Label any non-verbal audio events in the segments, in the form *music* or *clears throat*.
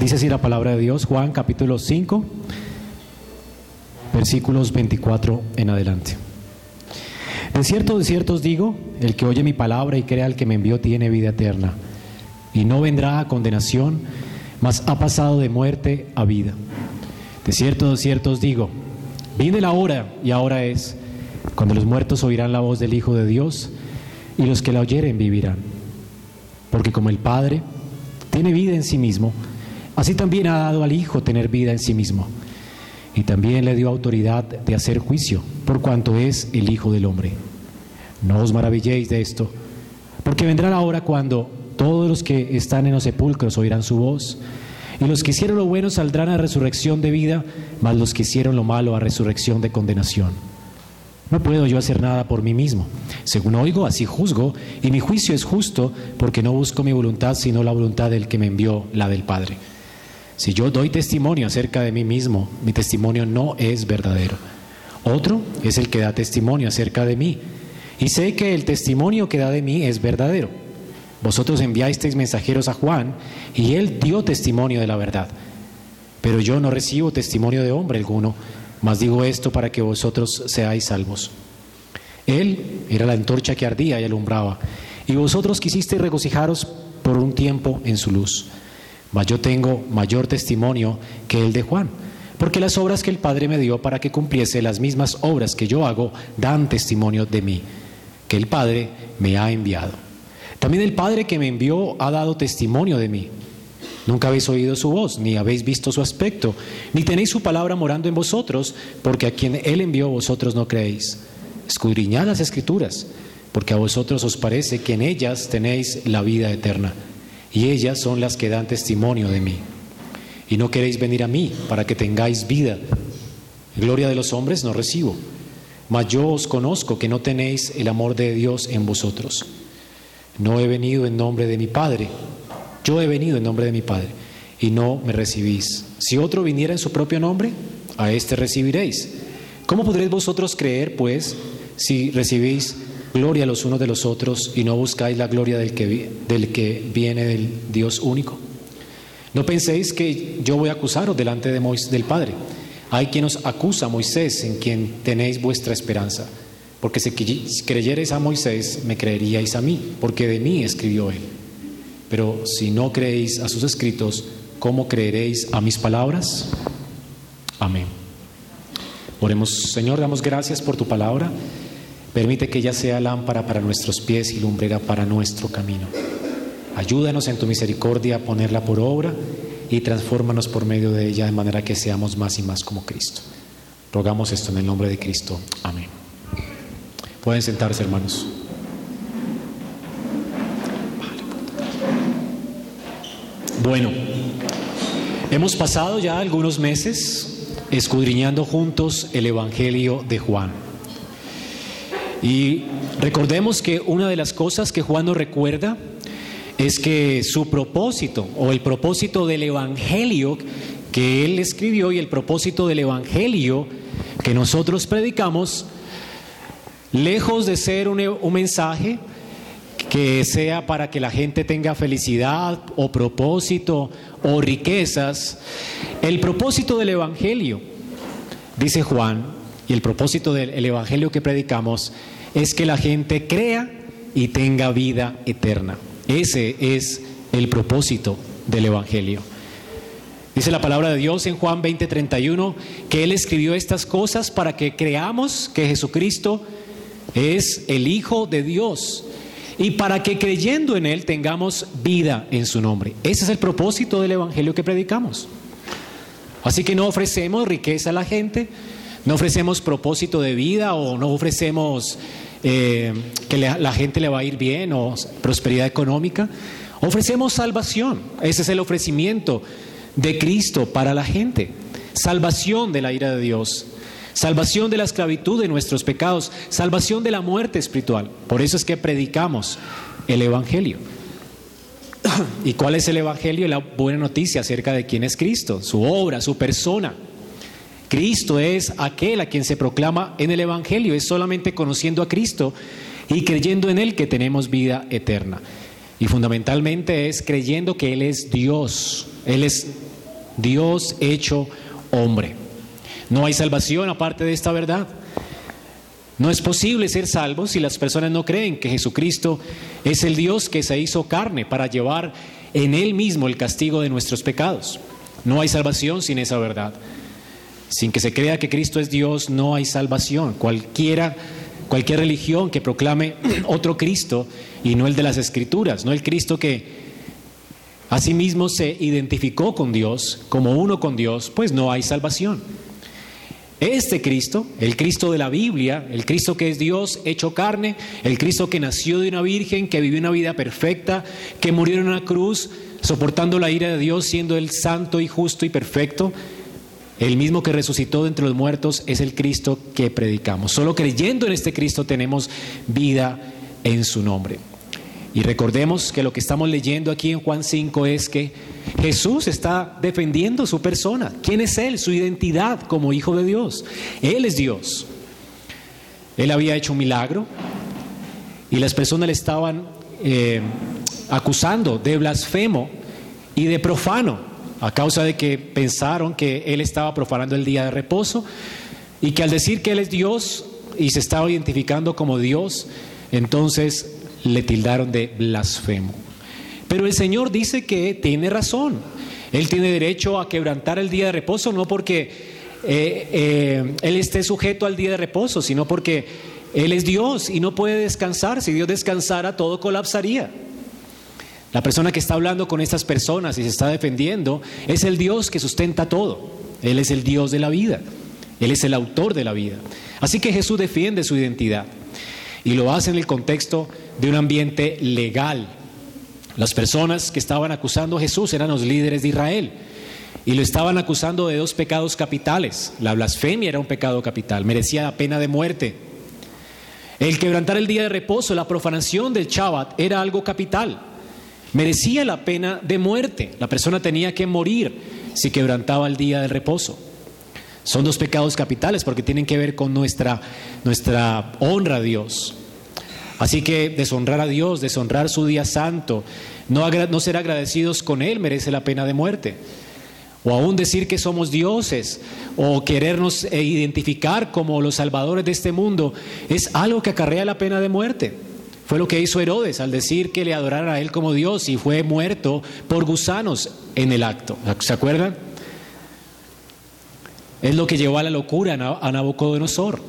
Dice así la palabra de Dios, Juan capítulo 5, versículos 24 en adelante. De cierto, de cierto os digo, el que oye mi palabra y crea al que me envió tiene vida eterna, y no vendrá a condenación, mas ha pasado de muerte a vida. De cierto, de cierto os digo, viene la hora, y ahora es, cuando los muertos oirán la voz del Hijo de Dios, y los que la oyeren vivirán. Porque como el Padre tiene vida en sí mismo, así también ha dado al Hijo tener vida en sí mismo. Y también le dio autoridad de hacer juicio, por cuanto es el Hijo del Hombre. No os maravilléis de esto, porque vendrá la hora cuando todos los que están en los sepulcros oirán su voz, y los que hicieron lo bueno saldrán a resurrección de vida, mas los que hicieron lo malo a resurrección de condenación. No puedo yo hacer nada por mí mismo. Según oigo, así juzgo, y mi juicio es justo, porque no busco mi voluntad, sino la voluntad del que me envió, la del Padre. Si yo doy testimonio acerca de mí mismo, mi testimonio no es verdadero. Otro es el que da testimonio acerca de mí, y sé que el testimonio que da de mí es verdadero. Vosotros enviasteis mensajeros a Juan, y él dio testimonio de la verdad. Pero yo no recibo testimonio de hombre alguno, mas digo esto para que vosotros seáis salvos. Él era la antorcha que ardía y alumbraba, y vosotros quisisteis regocijaros por un tiempo en su luz. Yo tengo mayor testimonio que el de Juan, porque las obras que el Padre me dio para que cumpliese las mismas obras que yo hago dan testimonio de mí, que el Padre me ha enviado. También el Padre que me envió ha dado testimonio de mí. Nunca habéis oído su voz, ni habéis visto su aspecto, ni tenéis su palabra morando en vosotros, porque a quien Él envió vosotros no creéis. Escudriñad las escrituras, porque a vosotros os parece que en ellas tenéis la vida eterna, y ellas son las que dan testimonio de mí. Y no queréis venir a mí para que tengáis vida. Gloria de los hombres no recibo, mas yo os conozco que no tenéis el amor de Dios en vosotros. No he venido en nombre de mi Padre, yo he venido en nombre de mi Padre y no me recibís. Si otro viniera en su propio nombre, a éste recibiréis. ¿Cómo podréis vosotros creer, pues, si recibís gloria los unos de los otros y no buscáis la gloria del que, del que viene del Dios único? No penséis que yo voy a acusaros delante de Moisés, del Padre. Hay quien os acusa Moisés, en quien tenéis vuestra esperanza. Porque si creyereis a Moisés, me creeríais a mí, porque de mí escribió él. Pero si no creéis a sus escritos, ¿cómo creeréis a mis palabras? Amén. Oremos, Señor, damos gracias por tu palabra. Permite que ella sea lámpara para nuestros pies y lumbrera para nuestro camino. Ayúdanos en tu misericordia a ponerla por obra y transfórmanos por medio de ella de manera que seamos más y más como Cristo. Rogamos esto en el nombre de Cristo. Amén. Pueden sentarse, hermanos. Bueno, hemos pasado ya algunos meses escudriñando juntos el Evangelio de Juan. Y recordemos que una de las cosas que Juan nos recuerda es que su propósito o el propósito del Evangelio que él escribió y el propósito del Evangelio que nosotros predicamos, lejos de ser un, un mensaje, que sea para que la gente tenga felicidad o propósito o riquezas. El propósito del Evangelio, dice Juan, y el propósito del Evangelio que predicamos es que la gente crea y tenga vida eterna. Ese es el propósito del Evangelio. Dice la palabra de Dios en Juan 20:31 que Él escribió estas cosas para que creamos que Jesucristo es el Hijo de Dios y para que creyendo en Él tengamos vida en su nombre. Ese es el propósito del Evangelio que predicamos. Así que no ofrecemos riqueza a la gente, no ofrecemos propósito de vida o no ofrecemos eh, que la gente le va a ir bien o prosperidad económica. Ofrecemos salvación. Ese es el ofrecimiento de Cristo para la gente. Salvación de la ira de Dios salvación de la esclavitud de nuestros pecados, salvación de la muerte espiritual. Por eso es que predicamos el Evangelio. ¿Y cuál es el Evangelio? La buena noticia acerca de quién es Cristo, su obra, su persona. Cristo es aquel a quien se proclama en el Evangelio. Es solamente conociendo a Cristo y creyendo en Él que tenemos vida eterna. Y fundamentalmente es creyendo que Él es Dios. Él es Dios hecho hombre. No hay salvación aparte de esta verdad. No es posible ser salvo si las personas no creen que Jesucristo es el Dios que se hizo carne para llevar en Él mismo el castigo de nuestros pecados. No hay salvación sin esa verdad. Sin que se crea que Cristo es Dios, no hay salvación. Cualquiera, cualquier religión que proclame otro Cristo y no el de las Escrituras, no el Cristo que asimismo se identificó con Dios como uno con Dios, pues no hay salvación. Este Cristo, el Cristo de la Biblia, el Cristo que es Dios hecho carne, el Cristo que nació de una virgen, que vivió una vida perfecta, que murió en una cruz, soportando la ira de Dios, siendo el santo y justo y perfecto, el mismo que resucitó de entre los muertos es el Cristo que predicamos. Solo creyendo en este Cristo tenemos vida en su nombre. Y recordemos que lo que estamos leyendo aquí en Juan 5 es que Jesús está defendiendo su persona. ¿Quién es Él? Su identidad como Hijo de Dios. Él es Dios. Él había hecho un milagro y las personas le estaban eh, acusando de blasfemo y de profano a causa de que pensaron que Él estaba profanando el día de reposo y que al decir que Él es Dios y se estaba identificando como Dios, entonces le tildaron de blasfemo. Pero el Señor dice que tiene razón. Él tiene derecho a quebrantar el día de reposo, no porque eh, eh, Él esté sujeto al día de reposo, sino porque Él es Dios y no puede descansar. Si Dios descansara, todo colapsaría. La persona que está hablando con estas personas y se está defendiendo es el Dios que sustenta todo. Él es el Dios de la vida. Él es el autor de la vida. Así que Jesús defiende su identidad y lo hace en el contexto de un ambiente legal. Las personas que estaban acusando a Jesús eran los líderes de Israel y lo estaban acusando de dos pecados capitales. La blasfemia era un pecado capital, merecía la pena de muerte. El quebrantar el día de reposo, la profanación del Shabbat era algo capital, merecía la pena de muerte. La persona tenía que morir si quebrantaba el día de reposo. Son dos pecados capitales porque tienen que ver con nuestra, nuestra honra a Dios. Así que deshonrar a Dios, deshonrar su día santo, no, no ser agradecidos con Él merece la pena de muerte. O aún decir que somos dioses o querernos eh, identificar como los salvadores de este mundo es algo que acarrea la pena de muerte. Fue lo que hizo Herodes al decir que le adoraran a él como Dios y fue muerto por gusanos en el acto. ¿Se acuerdan? Es lo que llevó a la locura a Nabucodonosor.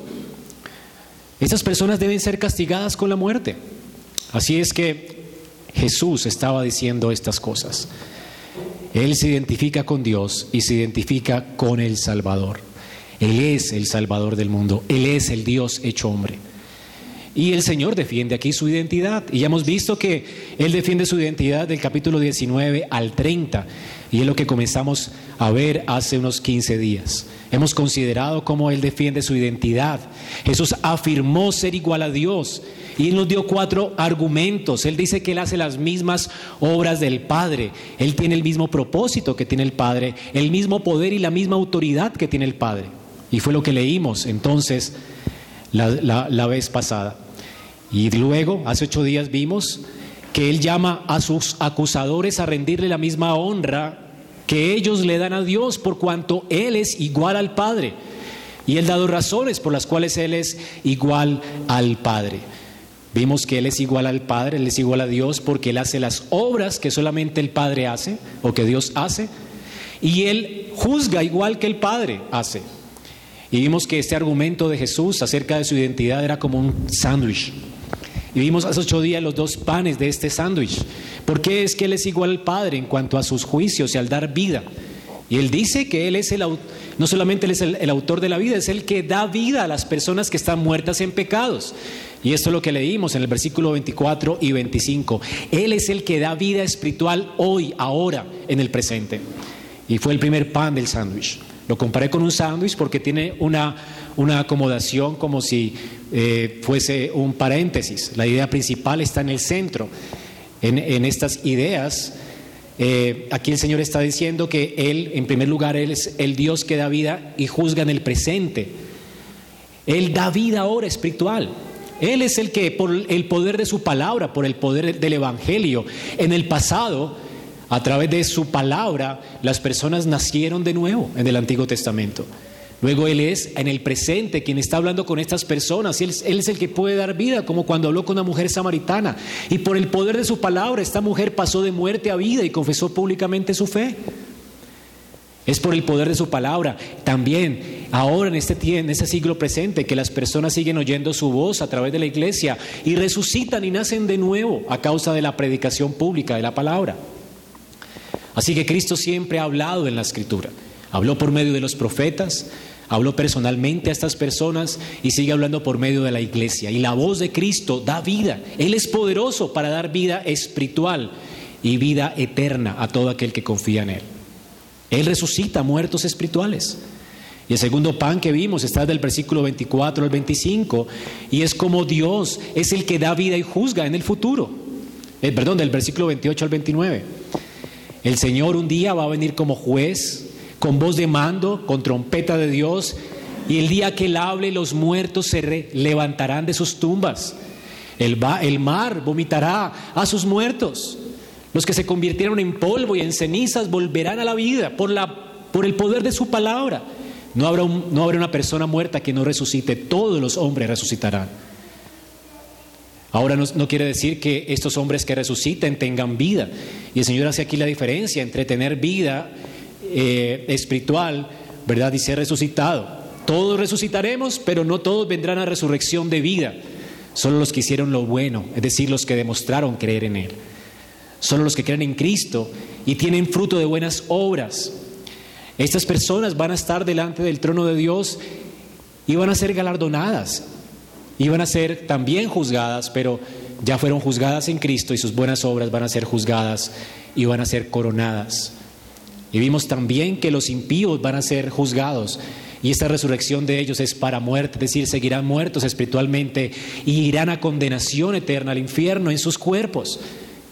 Estas personas deben ser castigadas con la muerte. Así es que Jesús estaba diciendo estas cosas. Él se identifica con Dios y se identifica con el Salvador. Él es el Salvador del mundo. Él es el Dios hecho hombre. Y el Señor defiende aquí su identidad. Y ya hemos visto que Él defiende su identidad del capítulo 19 al 30. Y es lo que comenzamos a ver hace unos 15 días. Hemos considerado cómo Él defiende su identidad. Jesús afirmó ser igual a Dios y Él nos dio cuatro argumentos. Él dice que Él hace las mismas obras del Padre. Él tiene el mismo propósito que tiene el Padre, el mismo poder y la misma autoridad que tiene el Padre. Y fue lo que leímos entonces la, vez pasada. Y luego, hace ocho días vimos que Él llama a sus acusadores a rendirle la misma honra que ellos le dan a Dios por cuanto Él es igual al Padre. Y Él dado razones por las cuales Él es igual al Padre. Vimos que Él es igual al Padre, Él es igual a Dios porque Él hace las obras que solamente el Padre hace o que Dios hace. Y Él juzga igual que el Padre hace. Y vimos que este argumento de Jesús acerca de su identidad era como un sándwich. Y vimos hace ocho días los dos panes de este sándwich. ¿Por qué es que Él es igual al Padre en cuanto a sus juicios y al dar vida? Y Él dice que Él es el no solamente Él es el, autor de la vida, es el que da vida a las personas que están muertas en pecados. Y esto es lo que leímos en el versículo 24 y 25. Él es el que da vida espiritual hoy, ahora, en el presente. Y fue el primer pan del sándwich. Lo comparé con un sándwich porque tiene una, una acomodación como si eh, fuese un paréntesis. La idea principal está en el centro. En, estas ideas, eh, aquí el Señor está diciendo que Él, en primer lugar, Él es el Dios que da vida y juzga en el presente. Él da vida ahora espiritual. Él es el que, por el poder de su palabra, por el poder del Evangelio, en el pasado, a través de su palabra, las personas nacieron de nuevo en el Antiguo Testamento. Luego Él es en el presente quien está hablando con estas personas. Él, es el que puede dar vida, como cuando habló con una mujer samaritana. Y por el poder de su palabra, esta mujer pasó de muerte a vida y confesó públicamente su fe. Es por el poder de su palabra. También ahora en este, en este siglo presente que las personas siguen oyendo su voz a través de la iglesia y resucitan y nacen de nuevo a causa de la predicación pública de la palabra. Así que Cristo siempre ha hablado en la escritura. Habló por medio de los profetas, habló personalmente a estas personas y sigue hablando por medio de la iglesia. Y la voz de Cristo da vida. Él es poderoso para dar vida espiritual y vida eterna a todo aquel que confía en Él. Él resucita muertos espirituales. Y el segundo pan que vimos está del versículo 24 al 25 y es como Dios es el que da vida y juzga en el futuro. Eh, perdón, del versículo 28 al 29. El Señor un día va a venir como juez, con voz de mando, con trompeta de Dios, y el día que Él hable los muertos se levantarán de sus tumbas. El, mar vomitará a sus muertos. Los que se convirtieron en polvo y en cenizas volverán a la vida por el poder de su palabra. No habrá, un, no habrá una persona muerta que no resucite, todos los hombres resucitarán. Ahora no, no, quiere decir que estos hombres que resuciten tengan vida. Y el Señor hace aquí la diferencia entre tener vida eh, espiritual, ¿verdad? Y ser resucitado. Todos resucitaremos, pero no todos vendrán a resurrección de vida. Solo los que hicieron lo bueno, es decir, los que demostraron creer en Él. Solo los que creen en Cristo y tienen fruto de buenas obras. Estas personas van a estar delante del trono de Dios y van a ser galardonadas. Y van a ser también juzgadas, pero ya fueron juzgadas en Cristo y sus buenas obras van a ser juzgadas y van a ser coronadas. Y vimos también que los impíos van a ser juzgados y esta resurrección de ellos es para muerte, es decir, seguirán muertos espiritualmente y irán a condenación eterna al infierno en sus cuerpos.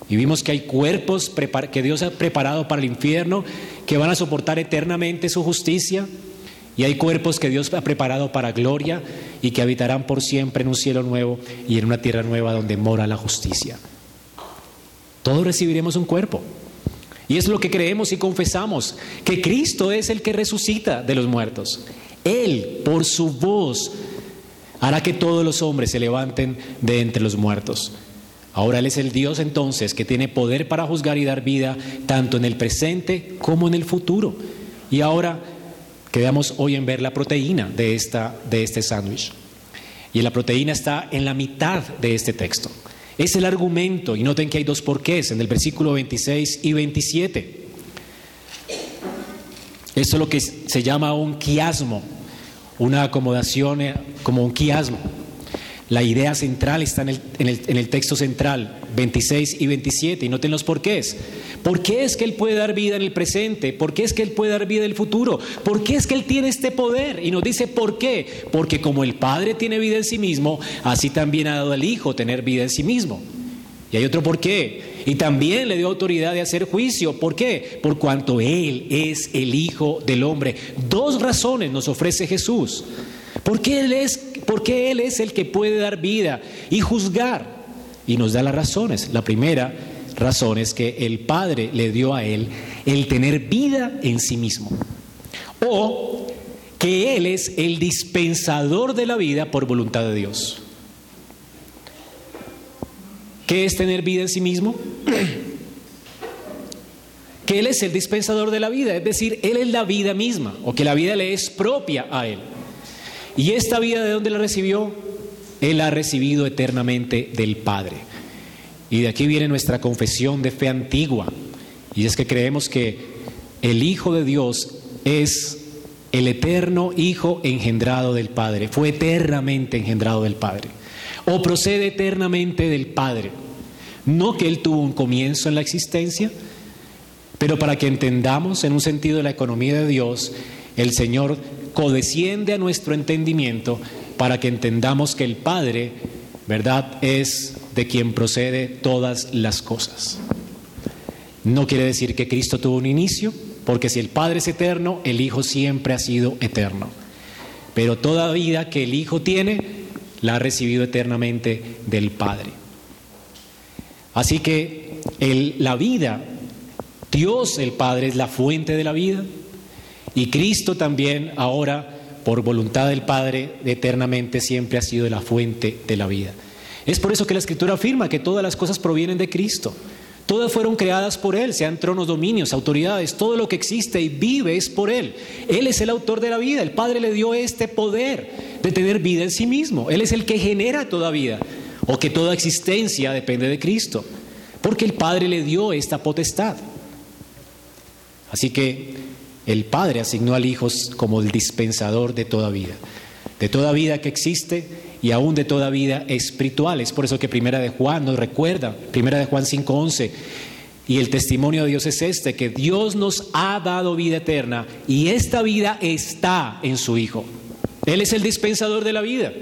Y vimos que hay cuerpos que Dios ha preparado para el infierno que van a soportar eternamente su justicia. Y hay cuerpos que Dios ha preparado para gloria y que habitarán por siempre en un cielo nuevo y en una tierra nueva donde mora la justicia. Todos recibiremos un cuerpo. Y es lo que creemos y confesamos, que Cristo es el que resucita de los muertos. Él, por su voz, hará que todos los hombres se levanten de entre los muertos. Ahora Él es el Dios entonces que tiene poder para juzgar y dar vida tanto en el presente como en el futuro. Y ahora quedamos hoy en ver la proteína de, esta, de este sándwich. Y la proteína está en la mitad de este texto. Es el argumento, y noten que hay dos porqués en el versículo 26 y 27. Esto es lo que se llama un quiasmo, una acomodación eh, como un quiasmo. La idea central está en el, en, el, en el, texto central, 26 y 27, y noten los porqués. ¿Por qué es que Él puede dar vida en el presente? ¿Por qué es que Él puede dar vida en el futuro? ¿Por qué es que Él tiene este poder? Y nos dice, ¿por qué? Porque como el Padre tiene vida en sí mismo, así también ha dado al Hijo tener vida en sí mismo. Y hay otro por qué. Y también le dio autoridad de hacer juicio. ¿Por qué? Por cuanto Él es el Hijo del Hombre. Dos razones nos ofrece Jesús. Porque Él es, porque Él es el que puede dar vida y juzgar. Y nos da las razones. La primera razón es que el Padre le dio a Él el tener vida en sí mismo. O que Él es el dispensador de la vida por voluntad de Dios. ¿Qué es tener vida en sí mismo? Que Él es el dispensador de la vida, es decir, Él es la vida misma, o que la vida le es propia a Él. ¿Y esta vida de dónde la recibió? Él ha recibido eternamente del Padre. Y de aquí viene nuestra confesión de fe antigua. Y es que creemos que el Hijo de Dios es el eterno Hijo engendrado del Padre. Fue eternamente engendrado del Padre. O procede eternamente del Padre. No que Él tuvo un comienzo en la existencia, pero para que entendamos en un sentido de la economía de Dios, el Señor codesciende a nuestro entendimiento para que entendamos que el Padre, ¿verdad?, es de quien procede todas las cosas. No quiere decir que Cristo tuvo un inicio, porque si el Padre es eterno, el Hijo siempre ha sido eterno. Pero toda vida que el Hijo tiene la ha recibido eternamente del Padre. Así que la vida, Dios el Padre es la fuente de la vida y Cristo también ahora, por voluntad del Padre, eternamente siempre ha sido la fuente de la vida. Es por eso que la Escritura afirma que todas las cosas provienen de Cristo. Todas fueron creadas por Él, sean tronos, dominios, autoridades, todo lo que existe y vive es por Él. Él es el autor de la vida, el Padre le dio este poder de tener vida en sí mismo. Él es el que genera toda vida o que toda existencia depende de Cristo, porque el Padre le dio esta potestad. Así que el Padre asignó al Hijo como el dispensador de toda vida, de toda vida que existe y aún de toda vida espiritual. Es por eso que Primera de Juan nos recuerda, Primera de Juan 5:11, y el testimonio de Dios es este, que Dios nos ha dado vida eterna y esta vida está en su Hijo. Él es el dispensador de la vida.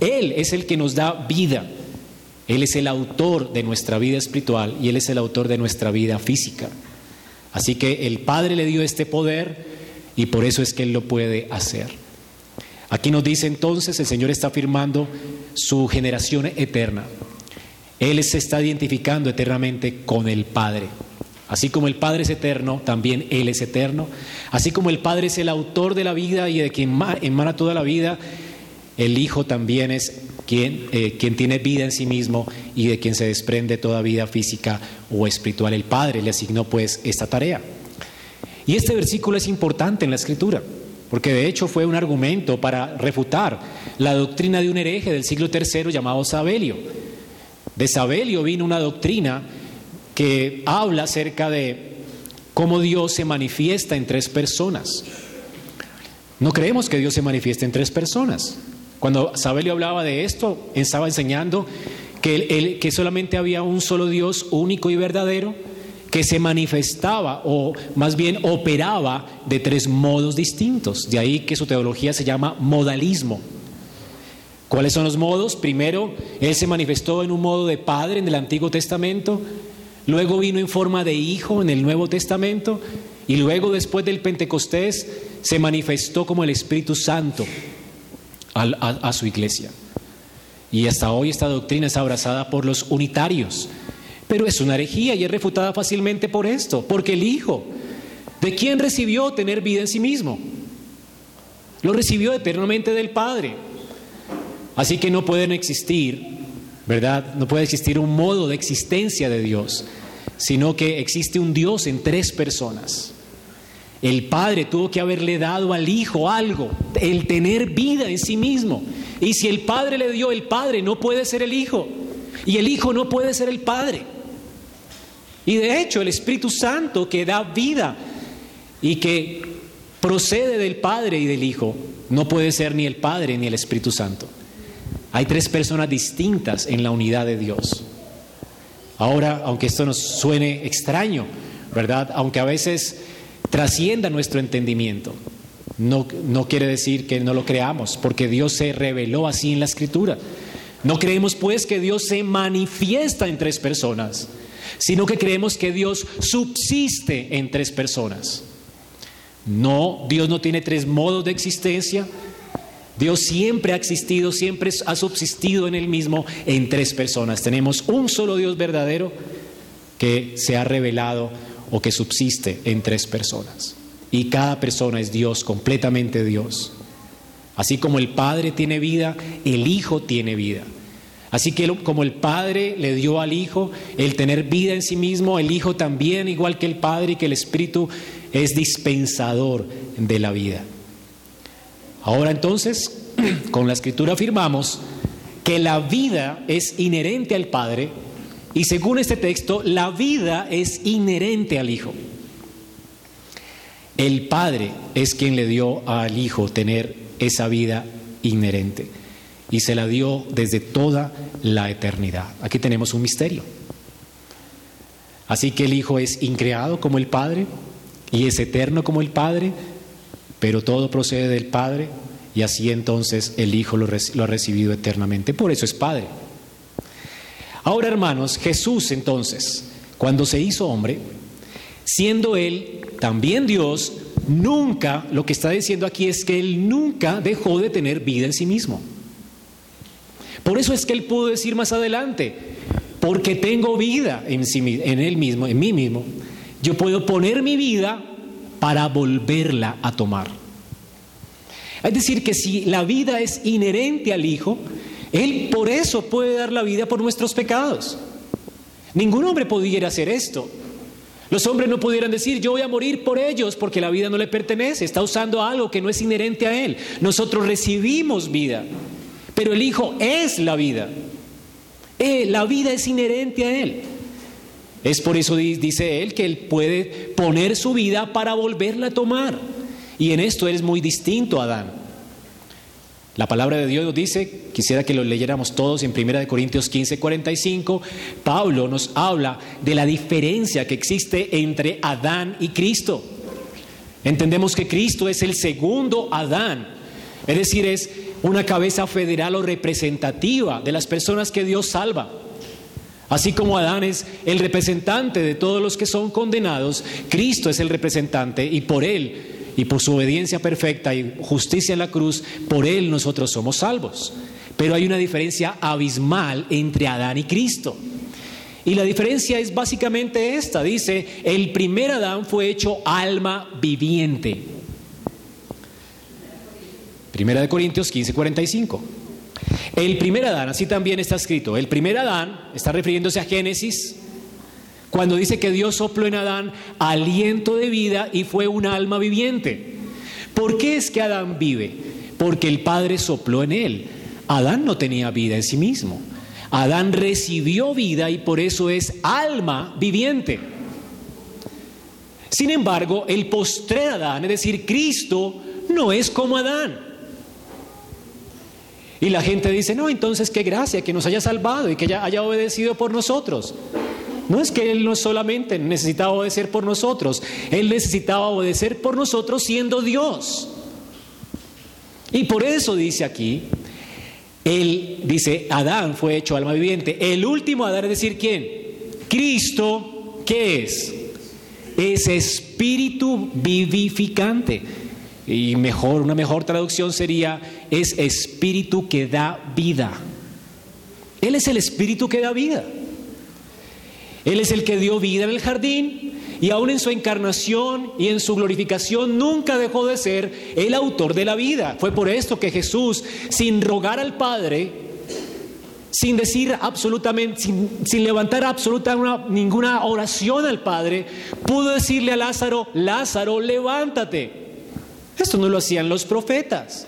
Él es el que nos da vida. Él es el autor de nuestra vida espiritual y Él es el autor de nuestra vida física. Así que el Padre le dio este poder y por eso es que Él lo puede hacer. Aquí nos dice entonces, el Señor está afirmando su generación eterna. Él se está identificando eternamente con el Padre. Así como el Padre es eterno, también Él es eterno. Así como el Padre es el autor de la vida y de quien emana toda la vida, el Hijo también es quien, eh, tiene vida en sí mismo y de quien se desprende toda vida física o espiritual. El Padre le asignó pues esta tarea. Y este versículo es importante en la Escritura porque de hecho fue un argumento para refutar la doctrina de un hereje del siglo III llamado Sabelio. De Sabelio vino una doctrina que habla acerca de cómo Dios se manifiesta en tres personas. No creemos que Dios se manifieste en tres personas. Cuando Sabelio hablaba de esto, estaba enseñando que, que solamente había un solo Dios único y verdadero que se manifestaba o más bien operaba de tres modos distintos. De ahí que su teología se llama modalismo. ¿Cuáles son los modos? Primero, Él se manifestó en un modo de Padre en el Antiguo Testamento, luego vino en forma de Hijo en el Nuevo Testamento y luego después del Pentecostés se manifestó como el Espíritu Santo a, su iglesia. Y hasta hoy esta doctrina es abrazada por los unitarios pero es una herejía y es refutada fácilmente por esto, porque el Hijo, ¿de quién recibió tener vida en sí mismo? Lo recibió eternamente del Padre. Así que no pueden existir, ¿verdad? No puede existir un modo de existencia de Dios, sino que existe un Dios en tres personas. El Padre tuvo que haberle dado al Hijo algo, el tener vida en sí mismo. Y si el Padre le dio el Padre, no puede ser el Hijo. Y el Hijo no puede ser el Padre. Y de hecho el Espíritu Santo que da vida y que procede del Padre y del Hijo, no puede ser ni el Padre ni el Espíritu Santo. Hay tres personas distintas en la unidad de Dios. Ahora, aunque esto nos suene extraño, ¿verdad? Aunque a veces trascienda nuestro entendimiento, no, no quiere decir que no lo creamos, porque Dios se reveló así en la Escritura. No creemos pues que Dios se manifiesta en tres personas sino que creemos que Dios subsiste en tres personas. No, Dios no tiene tres modos de existencia. Dios siempre ha existido, siempre ha subsistido en el mismo en tres personas. Tenemos un solo Dios verdadero que se ha revelado o que subsiste en tres personas. Y cada persona es Dios, completamente Dios. Así como el Padre tiene vida, el Hijo tiene vida. Así que como el Padre le dio al Hijo el tener vida en sí mismo, el Hijo también, igual que el Padre y que el Espíritu, es dispensador de la vida. Ahora entonces, *clears throat* con la Escritura afirmamos que la vida es inherente al Padre y según este texto, la vida es inherente al Hijo. El Padre es quien le dio al Hijo tener esa vida inherente y se la dio desde toda la eternidad. Aquí tenemos un misterio. Así que el Hijo es increado como el Padre y es eterno como el Padre, pero todo procede del Padre y así entonces el Hijo lo, ha recibido eternamente. Por eso es Padre. Ahora hermanos, Jesús entonces, cuando se hizo hombre, siendo Él también Dios, nunca, lo que está diciendo aquí es que Él nunca dejó de tener vida en sí mismo. Por eso es que él pudo decir más adelante, porque tengo vida en, en él mismo, en mí mismo, yo puedo poner mi vida para volverla a tomar. Es decir, que si la vida es inherente al Hijo, Él por eso puede dar la vida por nuestros pecados. Ningún hombre pudiera hacer esto. Los hombres no pudieran decir, yo voy a morir por ellos porque la vida no le pertenece. Está usando algo que no es inherente a Él. Nosotros recibimos vida, pero el Hijo es la vida. Eh, la vida es inherente a Él. Es por eso dice Él que Él puede poner su vida para volverla a tomar. Y en esto Él es muy distinto a Adán. La palabra de Dios dice, quisiera que lo leyéramos todos en 1 Corintios 15, 45, Pablo nos habla de la diferencia que existe entre Adán y Cristo. Entendemos que Cristo es el segundo Adán, es decir, es una cabeza federal o representativa de las personas que Dios salva. Así como Adán es el representante de todos los que son condenados, Cristo es el representante y por él y por su obediencia perfecta y justicia en la cruz, por Él nosotros somos salvos. Pero hay una diferencia abismal entre Adán y Cristo. Y la diferencia es básicamente esta. Dice, el primer Adán fue hecho alma viviente. Primera de Corintios 15, 45. El primer Adán, así también está escrito, el primer Adán, está refiriéndose a Génesis cuando dice que Dios sopló en Adán aliento de vida y fue un alma viviente. ¿Por qué es que Adán vive? Porque el Padre sopló en él. Adán no tenía vida en sí mismo. Adán recibió vida y por eso es alma viviente. Sin embargo, el postre Adán, es decir, Cristo, no es como Adán. Y la gente dice, no, entonces qué gracia que nos haya salvado y que haya obedecido por nosotros. No es que Él no solamente necesitaba obedecer por nosotros, Él necesitaba obedecer por nosotros siendo Dios. Y por eso dice aquí, Él dice, Adán fue hecho alma viviente. El último Adán es decir, ¿quién? Cristo, ¿qué es? Es espíritu vivificante. Y mejor, una mejor traducción sería, es espíritu que da vida. Él es el espíritu que da vida. Él es el que dio vida en el jardín y aún en su encarnación y en su glorificación nunca dejó de ser el autor de la vida. Fue por esto que Jesús, sin rogar al Padre, sin decir absolutamente, sin, levantar absolutamente ninguna oración al Padre, pudo decirle a Lázaro, Lázaro, levántate. Esto no lo hacían los profetas.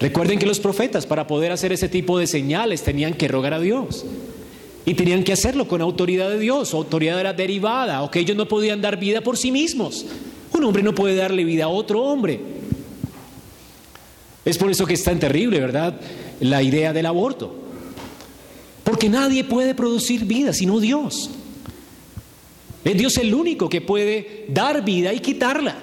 Recuerden que los profetas para poder hacer ese tipo de señales tenían que rogar a Dios. Y tenían que hacerlo con autoridad de Dios. Autoridad era derivada, o que ellos no podían dar vida por sí mismos. Un hombre no puede darle vida a otro hombre. Es por eso que es tan terrible, ¿verdad? La idea del aborto. Porque nadie puede producir vida sino Dios. Es Dios el único que puede dar vida y quitarla.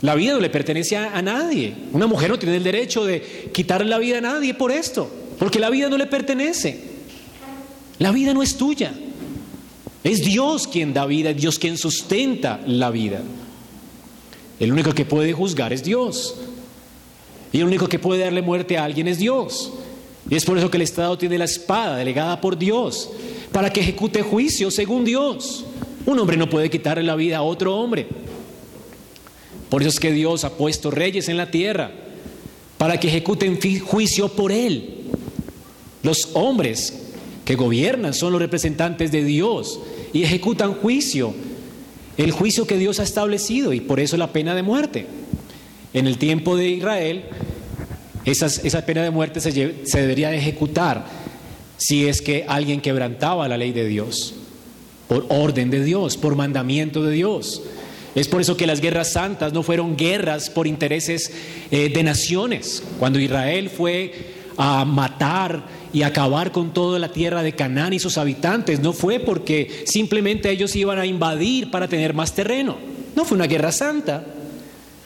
La vida no le pertenece a, a, nadie. Una mujer no tiene el derecho de quitarle la vida a nadie por esto, porque la vida no le pertenece. La vida no es tuya. Es Dios quien da vida, es Dios quien sustenta la vida. El único que puede juzgar es Dios. Y el único que puede darle muerte a alguien es Dios. Y es por eso que el Estado tiene la espada delegada por Dios para que ejecute juicio según Dios. Un hombre no puede quitarle la vida a otro hombre. Por eso es que Dios ha puesto reyes en la tierra para que ejecuten juicio por él. Los hombres que gobiernan son los representantes de Dios y ejecutan juicio, el juicio que Dios ha establecido y por eso la pena de muerte. En el tiempo de Israel, esa pena de muerte se, se debería ejecutar si es que alguien quebrantaba la ley de Dios, por orden de Dios, por mandamiento de Dios. Es por eso que las guerras santas no fueron guerras por intereses eh, de naciones. Cuando Israel fue a matar y acabar con toda la tierra de Canaán y sus habitantes. No fue porque simplemente ellos iban a invadir para tener más terreno. No fue una guerra santa.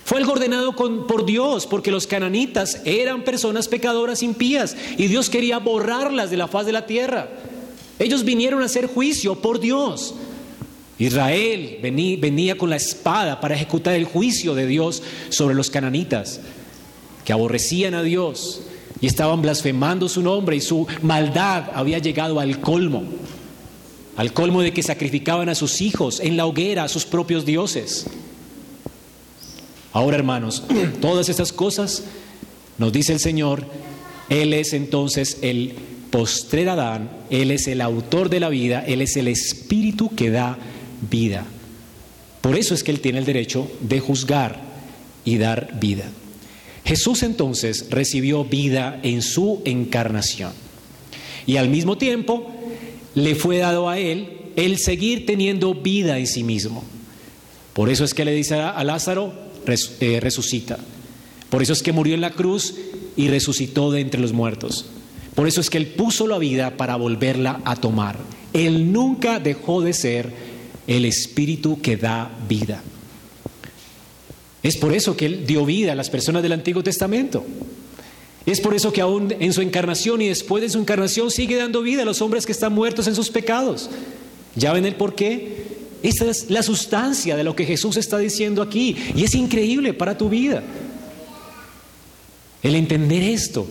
Fue algo ordenado por Dios, porque los cananitas eran personas pecadoras impías y Dios quería borrarlas de la faz de la tierra. Ellos vinieron a hacer juicio por Dios. Israel venía con la espada para ejecutar el juicio de Dios sobre los cananitas, que aborrecían a Dios, y estaban blasfemando su nombre y su maldad había llegado al colmo, al colmo de que sacrificaban a sus hijos en la hoguera, a sus propios dioses. Ahora, hermanos, *clears throat* todas estas cosas nos dice el Señor, Él es entonces el postrer Adán, Él es el autor de la vida, Él es el espíritu que da vida. Por eso es que Él tiene el derecho de juzgar y dar vida. Jesús entonces recibió vida en su encarnación y al mismo tiempo le fue dado a Él el seguir teniendo vida en sí mismo. Por eso es que le dice a Lázaro, eh, resucita. Por eso es que murió en la cruz y resucitó de entre los muertos. Por eso es que Él puso la vida para volverla a tomar. Él nunca dejó de ser el Espíritu que da vida. Es por eso que Él dio vida a las personas del Antiguo Testamento. Es por eso que aún en su encarnación y después de su encarnación sigue dando vida a los hombres que están muertos en sus pecados. ¿Ya ven el por qué? Esa es la sustancia de lo que Jesús está diciendo aquí y es increíble para tu vida. El entender esto,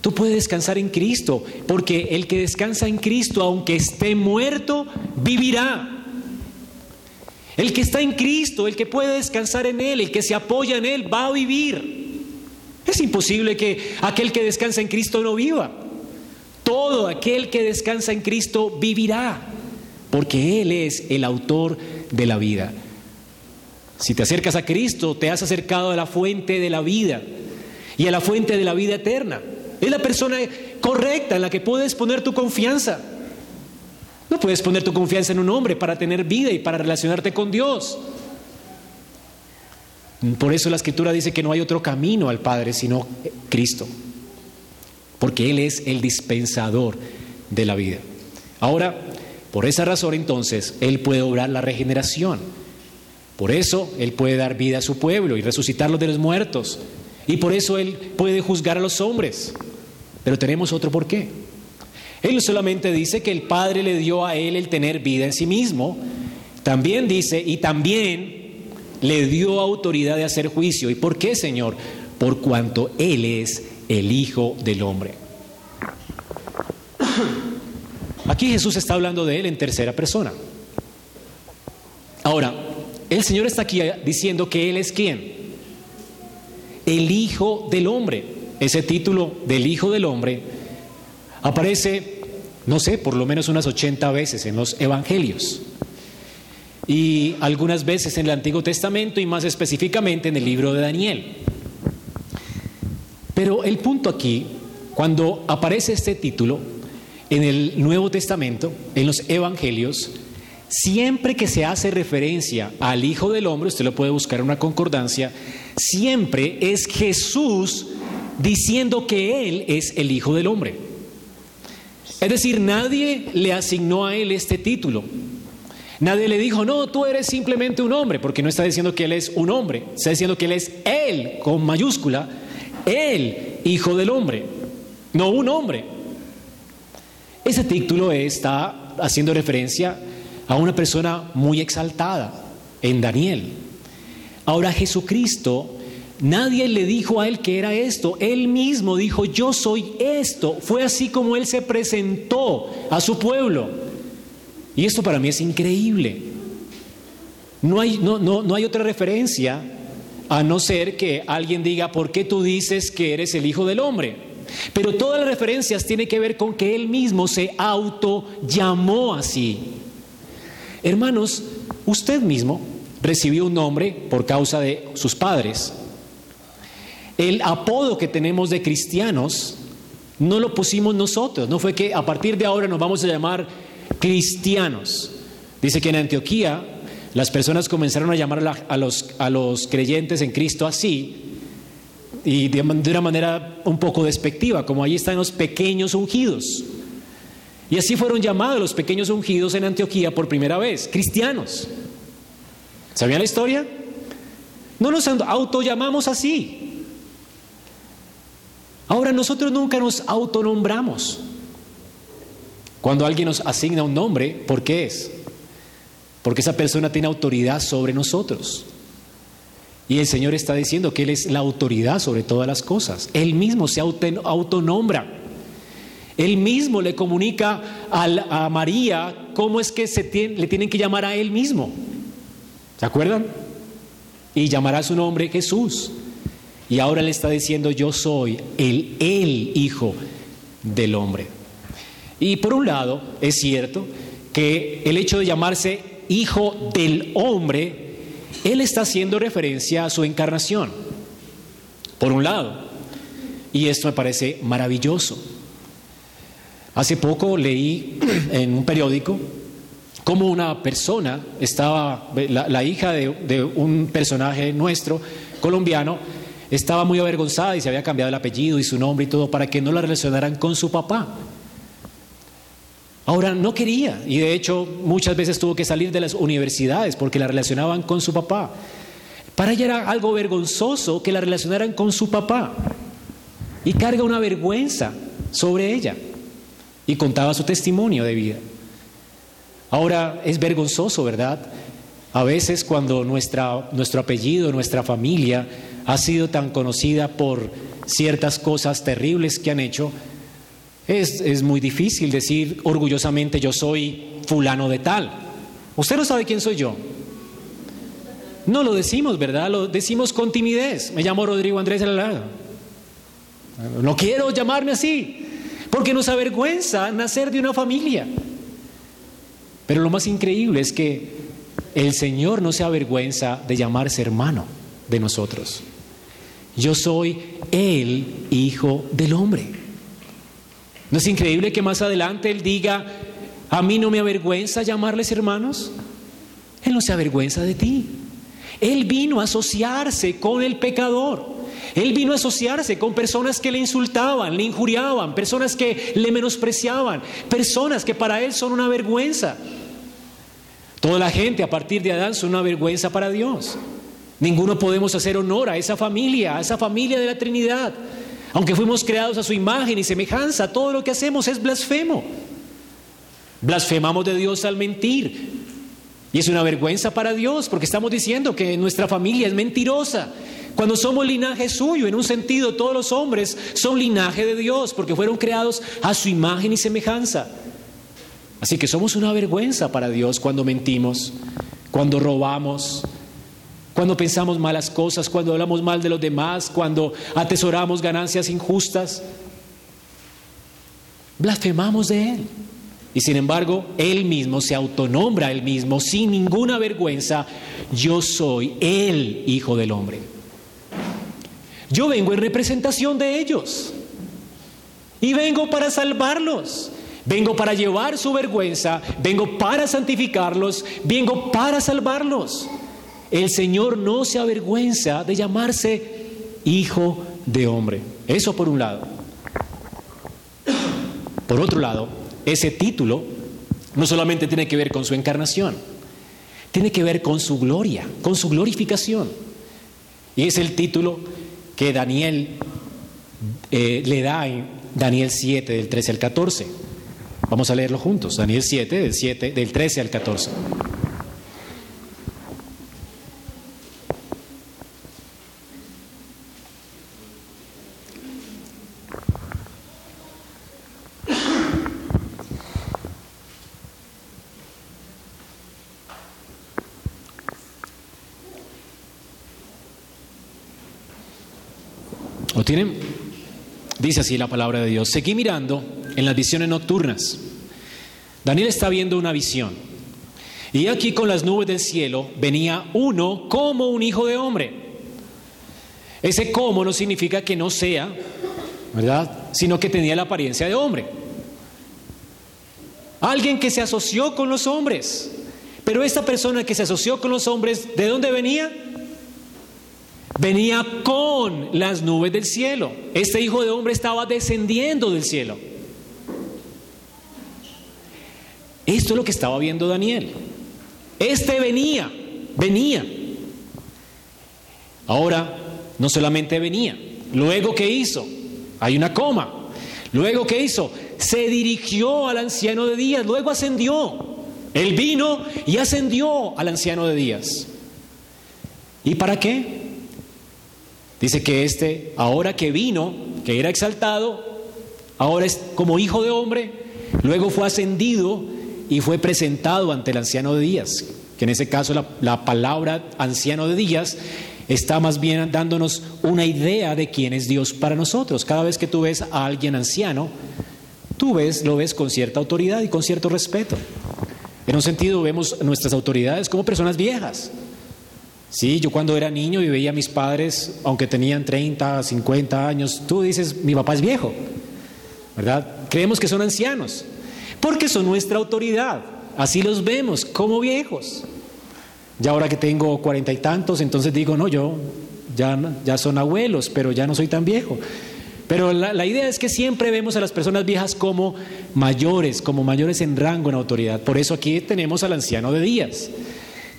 tú puedes descansar en Cristo, porque el que descansa en Cristo, aunque esté muerto, vivirá. El que está en Cristo, el que puede descansar en Él, el que se apoya en Él, va a vivir. Es imposible que aquel que descansa en Cristo no viva. Todo aquel que descansa en Cristo vivirá porque Él es el autor de la vida. Si te acercas a Cristo, te has acercado a la fuente de la vida y a la fuente de la vida eterna. Es la persona correcta en la que puedes poner tu confianza. No puedes poner tu confianza en un hombre para tener vida y para relacionarte con Dios. Por eso la escritura dice que no hay otro camino al Padre sino Cristo, porque Él es el dispensador de la vida. Ahora, por esa razón entonces Él puede obrar la regeneración. Por eso Él puede dar vida a su pueblo y resucitarlo de los muertos. Y por eso Él puede juzgar a los hombres. Pero tenemos otro por qué. Él solamente dice que el Padre le dio a Él el tener vida en sí mismo, también dice, y también le dio autoridad de hacer juicio. ¿Y por qué, Señor? Por cuanto Él es el Hijo del Hombre. Aquí Jesús está hablando de él en tercera persona. Ahora, el Señor está aquí diciendo que Él es quién? El Hijo del Hombre. Ese título del Hijo del Hombre aparece, no sé, por lo menos unas 80 veces en los Evangelios. Y algunas veces en el Antiguo Testamento y más específicamente en el libro de Daniel. Pero el punto aquí, cuando aparece este título, en el Nuevo Testamento, en los Evangelios, siempre que se hace referencia al Hijo del Hombre, usted lo puede buscar en una concordancia, siempre es Jesús diciendo que Él es el Hijo del Hombre. Es decir, nadie le asignó a Él este título. Nadie le dijo, no, tú eres simplemente un hombre, porque no está diciendo que Él es un hombre, está diciendo que Él es Él, con mayúscula, Él, Hijo del Hombre, no un hombre. Ese título está haciendo referencia a una persona muy exaltada en Daniel. Ahora Jesucristo, nadie le dijo a él que era esto, él mismo dijo, yo soy esto. Fue así como él se presentó a su pueblo. Y esto para mí es increíble. No hay, no, no, no hay otra referencia a no ser que alguien diga, ¿por qué tú dices que eres el Hijo del Hombre? Pero todas las referencias tienen que ver con que él mismo se auto llamó así. Hermanos, usted mismo recibió un nombre por causa de sus padres. El apodo que tenemos de cristianos no lo pusimos nosotros, no fue que a partir de ahora nos vamos a llamar cristianos. Dice que en Antioquía las personas comenzaron a llamar a los, creyentes en Cristo así, y de, una manera un poco despectiva, como ahí están los pequeños ungidos. Y así fueron llamados los pequeños ungidos en Antioquía por primera vez, cristianos. ¿Sabían la historia? No nos autollamamos así. Ahora nosotros nunca nos autonombramos. Cuando alguien nos asigna un nombre, ¿por qué es? Porque esa persona tiene autoridad sobre nosotros. Y el Señor está diciendo que Él es la autoridad sobre todas las cosas. Él mismo se autonombra. Él mismo le comunica a María cómo es que le tienen que llamar a Él mismo. ¿Se acuerdan? Y llamará su nombre Jesús. Y ahora le está diciendo, yo soy el, el Hijo del Hombre. Y por un lado, es cierto que el hecho de llamarse Hijo del Hombre él está haciendo referencia a su encarnación, por un lado, y esto me parece maravilloso. Hace poco leí *clears throat* en un periódico cómo una persona estaba, la, hija de, de un personaje nuestro, colombiano, estaba muy avergonzada y se había cambiado el apellido y su nombre y todo para que no la relacionaran con su papá. Ahora no quería y de hecho muchas veces tuvo que salir de las universidades porque la relacionaban con su papá. Para ella era algo vergonzoso que la relacionaran con su papá y carga una vergüenza sobre ella y contaba su testimonio de vida. Ahora es vergonzoso, ¿verdad? A veces cuando nuestro apellido, nuestra familia ha sido tan conocida por ciertas cosas terribles que han hecho, es, muy difícil decir orgullosamente yo soy fulano de tal. Usted no sabe quién soy yo. No lo decimos, ¿verdad? Lo decimos con timidez. Me llamo Rodrigo Andrés Alalaga. No quiero llamarme así, porque nos avergüenza nacer de una familia. Pero lo más increíble es que el Señor no se avergüenza de llamarse hermano de nosotros. Yo soy el Hijo del Hombre. ¿No es increíble que más adelante Él diga, a mí no me avergüenza llamarles hermanos? Él no se avergüenza de ti. Él vino a asociarse con el pecador. Él vino a asociarse con personas que le insultaban, le injuriaban, personas que le menospreciaban, personas que para Él son una vergüenza. Toda la gente a partir de Adán son una vergüenza para Dios. Ninguno podemos hacer honor a esa familia, a esa familia de la Trinidad. Aunque fuimos creados a su imagen y semejanza, todo lo que hacemos es blasfemo. Blasfemamos de Dios al mentir. Y es una vergüenza para Dios porque estamos diciendo que nuestra familia es mentirosa. Cuando somos linaje suyo, en un sentido todos los hombres son linaje de Dios porque fueron creados a su imagen y semejanza. Así que somos una vergüenza para Dios cuando mentimos, cuando robamos, cuando pensamos malas cosas, cuando hablamos mal de los demás, cuando atesoramos ganancias injustas. Blasfemamos de Él. Y sin embargo, Él mismo se autonombra Él mismo sin ninguna vergüenza. Yo soy el Hijo del Hombre. Yo vengo en representación de ellos. Y vengo para salvarlos. Vengo para llevar su vergüenza. Vengo para santificarlos. Vengo para salvarlos. El Señor no se avergüenza de llamarse hijo de hombre. Eso por un lado. Por otro lado, ese título no solamente tiene que ver con su encarnación, tiene que ver con su gloria, con su glorificación. Y es el título que Daniel eh, le da en Daniel 7, del 13 al 14. Vamos a leerlo juntos. Daniel 7, del, 7, del 13 al 14. Tienen? Dice así la palabra de Dios. Seguí mirando en las visiones nocturnas. Daniel está viendo una visión. Y aquí con las nubes del cielo venía uno como un hijo de hombre. Ese como no significa que no sea, ¿verdad? Sino que tenía la apariencia de hombre. Alguien que se asoció con los hombres. Pero esta persona que se asoció con los hombres, ¿de dónde venía? Venía con las nubes del cielo. Este hijo de hombre estaba descendiendo del cielo. Esto es lo que estaba viendo Daniel. Este venía, venía. Ahora, no solamente venía, luego que hizo, hay una coma. Luego que hizo, se dirigió al anciano de días, luego ascendió. Él vino y ascendió al anciano de días. ¿Y para qué? Dice que este, ahora que vino, que era exaltado, ahora es como hijo de hombre, luego fue ascendido y fue presentado ante el anciano de días, que en ese caso la, la palabra anciano de días está más bien dándonos una idea de quién es Dios para nosotros. Cada vez que tú ves a alguien anciano, tú ves, lo ves con cierta autoridad y con cierto respeto. En un sentido vemos nuestras autoridades como personas viejas. Sí, yo cuando era niño y veía a mis padres, aunque tenían 30, 50 años, tú dices, mi papá es viejo, ¿verdad? Creemos que son ancianos, porque son nuestra autoridad. Así los vemos, como viejos. Ya ahora que tengo cuarenta y tantos, entonces digo, no, yo ya, ya son abuelos, pero ya no soy tan viejo. Pero la, la, idea es que siempre vemos a las personas viejas como mayores, como mayores en rango, en autoridad. Por eso aquí tenemos al anciano de días.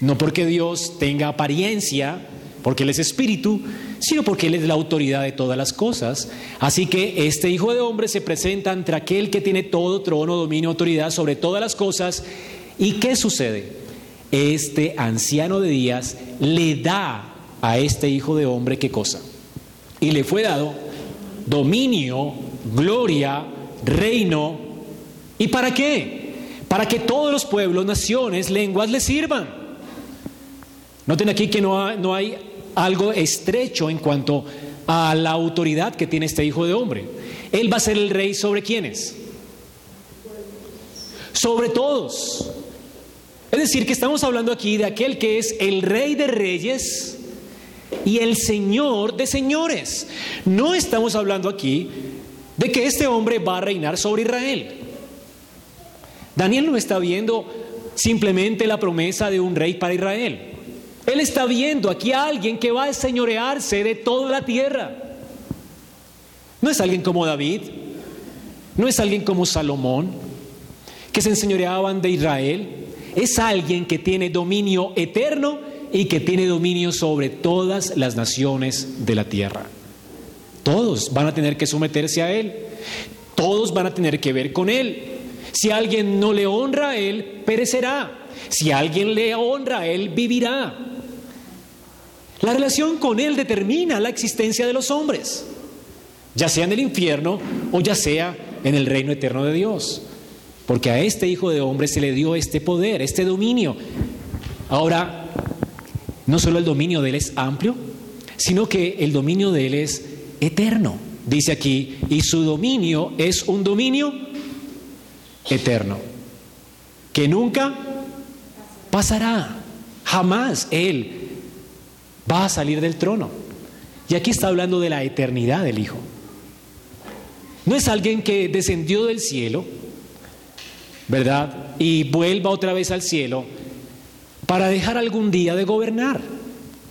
No porque Dios tenga apariencia, porque Él es espíritu, sino porque Él es la autoridad de todas las cosas. Así que este Hijo de Hombre se presenta ante aquel que tiene todo trono, dominio, autoridad sobre todas las cosas. ¿Y qué sucede? Este anciano de días le da a este Hijo de Hombre qué cosa? Y le fue dado dominio, gloria, reino. ¿Y para qué? Para que todos los pueblos, naciones, lenguas le sirvan. Noten aquí que no no hay algo estrecho en cuanto a la autoridad que tiene este Hijo de Hombre. Él va a ser el rey sobre quiénes? Sobre todos. Es decir, que estamos hablando aquí de aquel que es el rey de reyes y el señor de señores. No estamos hablando aquí de que este hombre va a reinar sobre Israel. Daniel no está viendo simplemente la promesa de un rey para Israel. Él está viendo aquí a alguien que va a señorearse de toda la tierra. No es alguien como David, no es alguien como Salomón, que se enseñoreaban de Israel. Es alguien que tiene dominio eterno y que tiene dominio sobre todas las naciones de la tierra. Todos van a tener que someterse a Él. Todos van a tener que ver con Él. Si alguien no le honra a Él, perecerá. Si alguien le honra a Él, vivirá. La relación con Él determina la existencia de los hombres, ya sea en el infierno o ya sea en el reino eterno de Dios. Porque a este Hijo de Hombre se le dio este poder, este dominio. Ahora, no solo el dominio de Él es amplio, sino que el dominio de Él es eterno. Dice aquí, y su dominio es un dominio eterno, que nunca pasará. Jamás Él va a salir del trono. Y aquí está hablando de la eternidad del Hijo. No es alguien que descendió del cielo, ¿verdad? Y vuelva otra vez al cielo para dejar algún día de gobernar.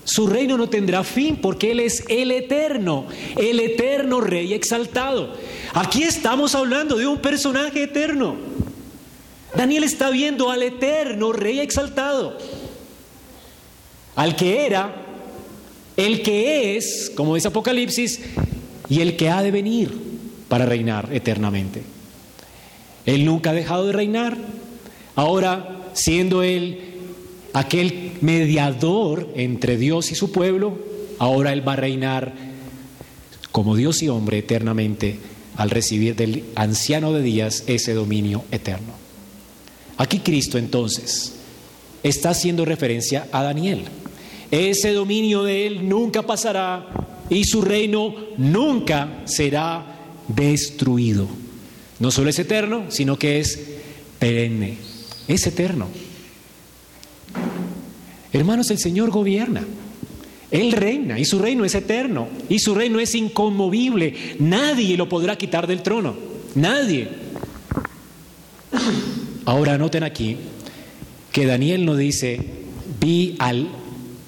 Su reino no tendrá fin porque Él es el eterno, el eterno rey exaltado. Aquí estamos hablando de un personaje eterno. Daniel está viendo al eterno rey exaltado, al que era el que es, como dice Apocalipsis, y el que ha de venir para reinar eternamente. Él nunca ha dejado de reinar. Ahora, siendo Él aquel mediador entre Dios y su pueblo, ahora Él va a reinar como Dios y hombre eternamente al recibir del anciano de días ese dominio eterno. Aquí Cristo entonces está haciendo referencia a Daniel. Ese dominio de Él nunca pasará y su reino nunca será destruido. No solo es eterno, sino que es perenne. Es eterno. Hermanos, el Señor gobierna. Él reina y su reino es eterno y su reino es inconmovible. Nadie lo podrá quitar del trono. Nadie. Ahora noten aquí que Daniel no dice, vi al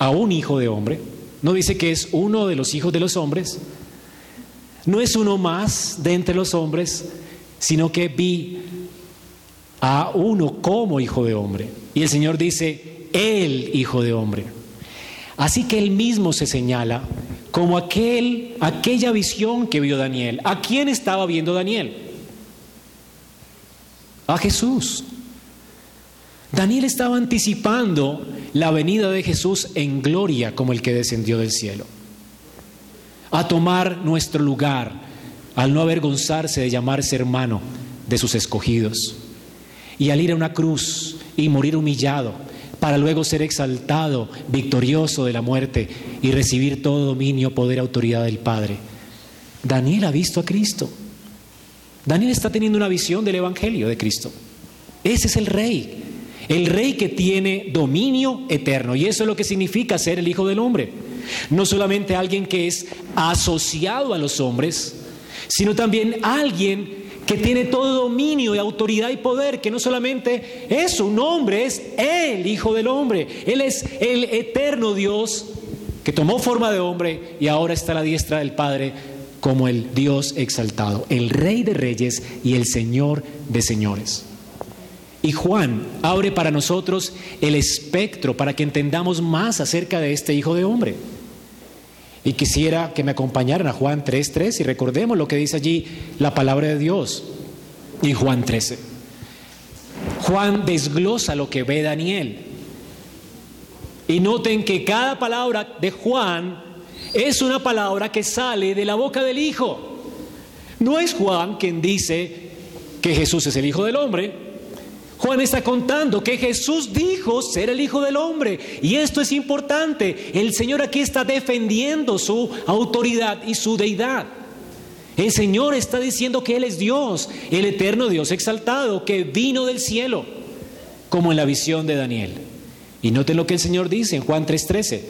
a un hijo de hombre. No dice que es uno de los hijos de los hombres. No es uno más de entre los hombres, sino que vi a uno como hijo de hombre. Y el Señor dice, el hijo de hombre. Así que él mismo se señala como aquel, aquella visión que vio Daniel. ¿A quién estaba viendo Daniel? A Jesús. Daniel estaba anticipando la venida de Jesús en gloria como el que descendió del cielo. a tomar nuestro lugar, al no avergonzarse de llamarse hermano de sus escogidos, y al ir a una cruz y morir humillado, para luego ser exaltado, victorioso de la muerte y recibir todo dominio, poder, autoridad del Padre. Daniel ha visto a Cristo. Daniel está teniendo una visión del Evangelio de Cristo. Ese es el rey, el rey que tiene dominio eterno. Y eso es lo que significa ser el Hijo del Hombre. No solamente alguien que es asociado a los hombres, sino también alguien que tiene todo dominio y autoridad y poder, que no solamente es un hombre, es el Hijo del Hombre. Él es el eterno Dios que tomó forma de hombre y ahora está a la diestra del Padre como el Dios exaltado, el Rey de Reyes y el Señor de Señores. Y Juan abre para nosotros el espectro para que entendamos más acerca de este Hijo de Hombre. Y quisiera que me acompañaran a Juan 3.3 y recordemos lo que dice allí la palabra de Dios en Juan 13. Juan desglosa lo que ve Daniel. Y noten que cada palabra de Juan es una palabra que sale de la boca del Hijo. No es Juan quien dice que Jesús es el Hijo del Hombre, Juan está contando que Jesús dijo ser el Hijo del Hombre. Y esto es importante. El Señor aquí está defendiendo su autoridad y su deidad. El Señor está diciendo que Él es Dios, el eterno Dios exaltado, que vino del cielo, como en la visión de Daniel. Y noten lo que el Señor dice en Juan 3:13.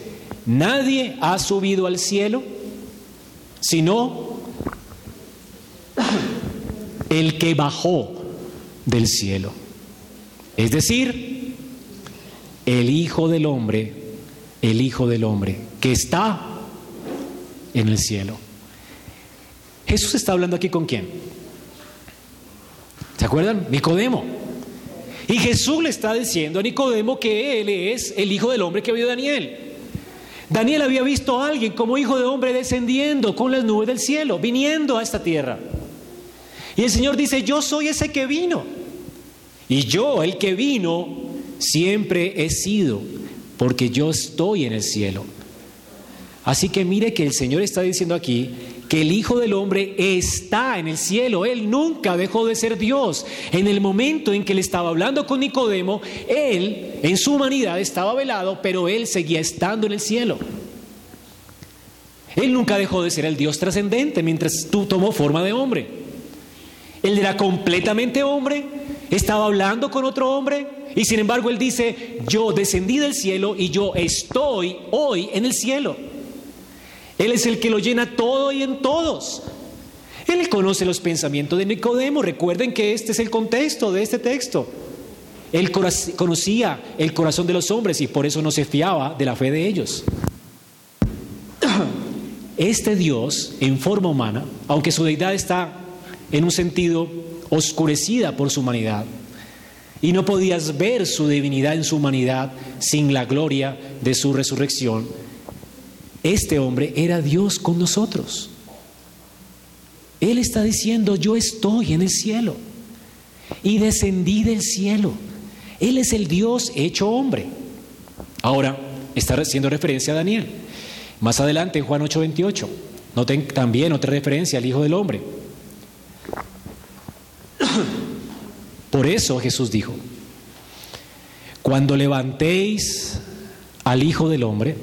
Nadie ha subido al cielo, sino el que bajó del cielo es decir, el Hijo del Hombre, el Hijo del Hombre, que está en el cielo. Jesús está hablando aquí con quién? ¿Se acuerdan? Nicodemo. Y Jesús le está diciendo a Nicodemo que él es el Hijo del Hombre que vio Daniel. Daniel había visto a alguien como hijo de hombre descendiendo con las nubes del cielo, viniendo a esta tierra. Y el Señor dice, yo soy ese que vino. Y yo, el que vino, siempre he sido, porque yo estoy en el cielo. Así que mire que el Señor está diciendo aquí que el Hijo del Hombre está en el cielo. Él nunca dejó de ser Dios. En el momento en que él estaba hablando con Nicodemo, él en su humanidad estaba velado, pero él seguía estando en el cielo. Él nunca dejó de ser el Dios trascendente mientras tú tomó forma de hombre. Él era completamente hombre, estaba hablando con otro hombre y sin embargo él dice, yo descendí del cielo y yo estoy hoy en el cielo. Él es el que lo llena todo y en todos. Él conoce los pensamientos de Nicodemo. Recuerden que este es el contexto de este texto. Él conocía el corazón de los hombres y por eso no se fiaba de la fe de ellos. Este Dios, en forma humana, aunque su deidad está en un sentido oscurecida por su humanidad. Y no podías ver su divinidad en su humanidad sin la gloria de su resurrección. Este hombre era Dios con nosotros. Él está diciendo, yo estoy en el cielo y descendí del cielo. Él es el Dios hecho hombre. Ahora, está haciendo referencia a Daniel. Más adelante, en Juan 8:28, noten también otra referencia al Hijo del Hombre. *coughs* Por eso Jesús dijo, cuando levantéis al Hijo del Hombre,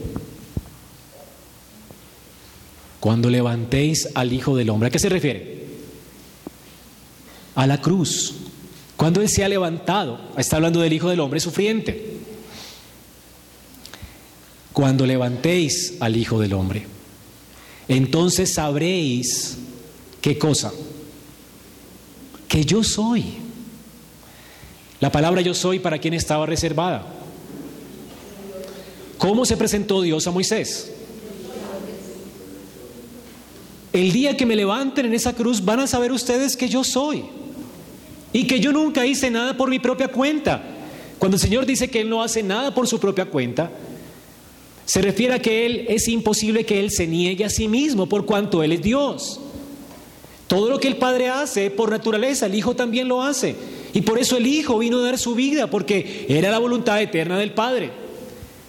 cuando levantéis al Hijo del Hombre, ¿a qué se refiere? A la cruz. Cuando Él se ha levantado, está hablando del Hijo del Hombre sufriente. Cuando levantéis al Hijo del Hombre, entonces sabréis qué cosa, que yo soy la palabra yo soy para quien estaba reservada. ¿Cómo se presentó Dios a Moisés? El día que me levanten en esa cruz van a saber ustedes que yo soy y que yo nunca hice nada por mi propia cuenta. Cuando el Señor dice que Él no hace nada por su propia cuenta, se refiere a que Él es imposible que Él se niegue a sí mismo por cuanto Él es Dios. Todo lo que el Padre hace por naturaleza, el Hijo también lo hace. Y por eso el Hijo vino a dar su vida, porque era la voluntad eterna del Padre.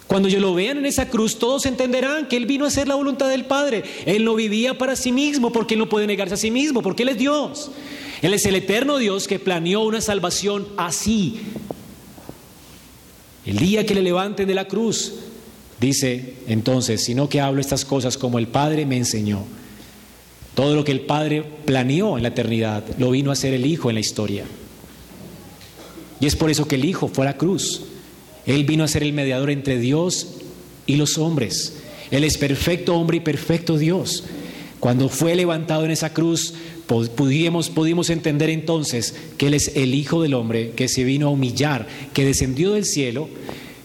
Cuando yo lo vean en esa cruz, todos entenderán que Él vino a hacer la voluntad del Padre. Él no vivía para sí mismo, porque Él no puede negarse a sí mismo, porque Él es Dios. Él es el eterno Dios que planeó una salvación así. El día que le levanten de la cruz, dice entonces, sino que hablo estas cosas como el Padre me enseñó. Todo lo que el Padre planeó en la eternidad, lo vino a hacer el Hijo en la historia. Y es por eso que el Hijo fue a la cruz. Él vino a ser el mediador entre Dios y los hombres. Él es perfecto hombre y perfecto Dios. Cuando fue levantado en esa cruz, pudimos, pudimos entender entonces que Él es el Hijo del Hombre, que se vino a humillar, que descendió del cielo,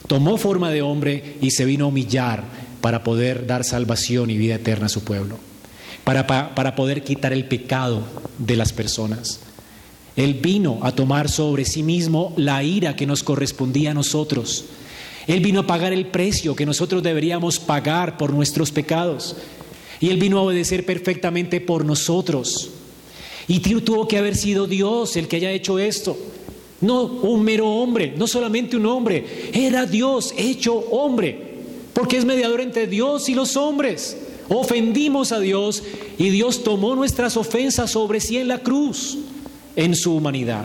tomó forma de hombre y se vino a humillar para poder dar salvación y vida eterna a su pueblo, para, para poder quitar el pecado de las personas. Él vino a tomar sobre sí mismo la ira que nos correspondía a nosotros. Él vino a pagar el precio que nosotros deberíamos pagar por nuestros pecados. Y Él vino a obedecer perfectamente por nosotros. Y tuvo que haber sido Dios el que haya hecho esto. No un mero hombre, no solamente un hombre. Era Dios hecho hombre. Porque es mediador entre Dios y los hombres. Ofendimos a Dios y Dios tomó nuestras ofensas sobre sí en la cruz en su humanidad.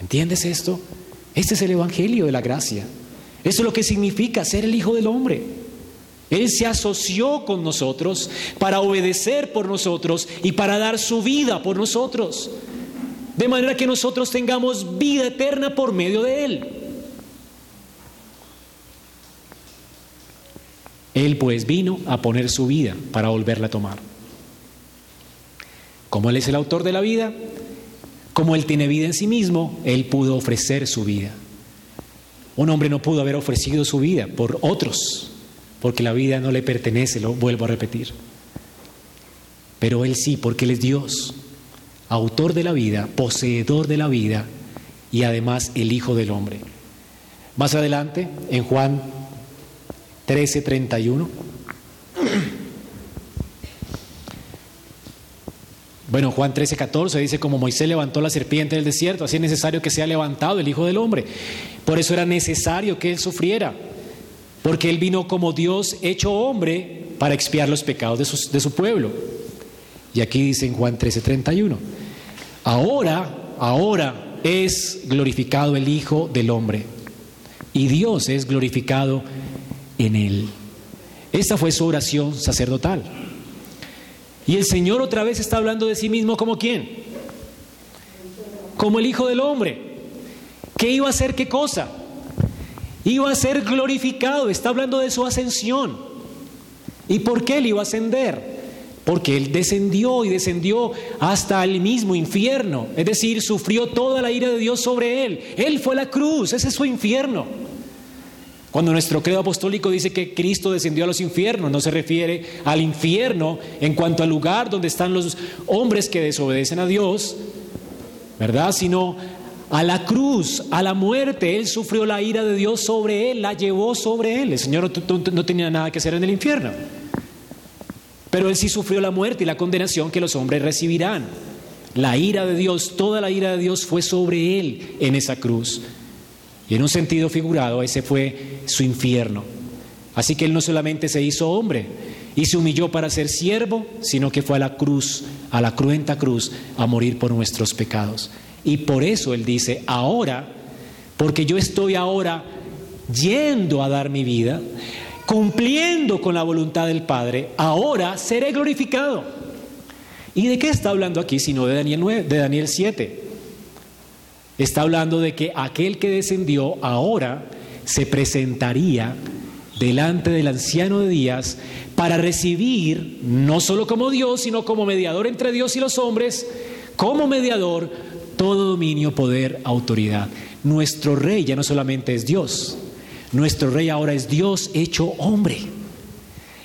¿Entiendes esto? Este es el Evangelio de la gracia. Eso es lo que significa ser el Hijo del Hombre. Él se asoció con nosotros para obedecer por nosotros y para dar su vida por nosotros. De manera que nosotros tengamos vida eterna por medio de Él. Él pues vino a poner su vida para volverla a tomar. Como Él es el autor de la vida, como Él tiene vida en sí mismo, Él pudo ofrecer su vida. Un hombre no pudo haber ofrecido su vida por otros, porque la vida no le pertenece, lo vuelvo a repetir. Pero Él sí, porque Él es Dios, autor de la vida, poseedor de la vida y además el Hijo del Hombre. Más adelante, en Juan 13, 31. Bueno, Juan 13, 14 dice, como Moisés levantó la serpiente del desierto, así es necesario que sea levantado el Hijo del Hombre. Por eso era necesario que Él sufriera, porque Él vino como Dios hecho hombre para expiar los pecados de su, pueblo. Y aquí dice en Juan 13, 31, ahora, ahora es glorificado el Hijo del Hombre, y Dios es glorificado en Él. Esta fue su oración sacerdotal. Y el Señor otra vez está hablando de sí mismo como quién? Como el Hijo del Hombre. ¿Qué iba a hacer qué cosa? Iba a ser glorificado, está hablando de su ascensión. ¿Y por qué él iba a ascender? Porque él descendió y descendió hasta el mismo infierno. Es decir, sufrió toda la ira de Dios sobre él. Él fue la cruz, ese es su infierno. Cuando nuestro credo apostólico dice que Cristo descendió a los infiernos, no se refiere al infierno en cuanto al lugar donde están los hombres que desobedecen a Dios, ¿verdad? Sino a la cruz, a la muerte. Él sufrió la ira de Dios sobre él, la llevó sobre él. El Señor no tenía nada que hacer en el infierno. Pero él sí sufrió la muerte y la condenación que los hombres recibirán. La ira de Dios, toda la ira de Dios fue sobre él en esa cruz. Y en un sentido figurado, ese fue su infierno. Así que él no solamente se hizo hombre y se humilló para ser siervo, sino que fue a la cruz, a la cruenta cruz, a morir por nuestros pecados. Y por eso él dice, ahora, porque yo estoy ahora yendo a dar mi vida, cumpliendo con la voluntad del Padre, ahora seré glorificado. ¿Y de qué está hablando aquí sino de Daniel, 9, de Daniel 7? Está hablando de que aquel que descendió ahora se presentaría delante del anciano de días para recibir, no solo como Dios, sino como mediador entre Dios y los hombres, como mediador, todo dominio, poder, autoridad. Nuestro rey ya no solamente es Dios, nuestro rey ahora es Dios hecho hombre.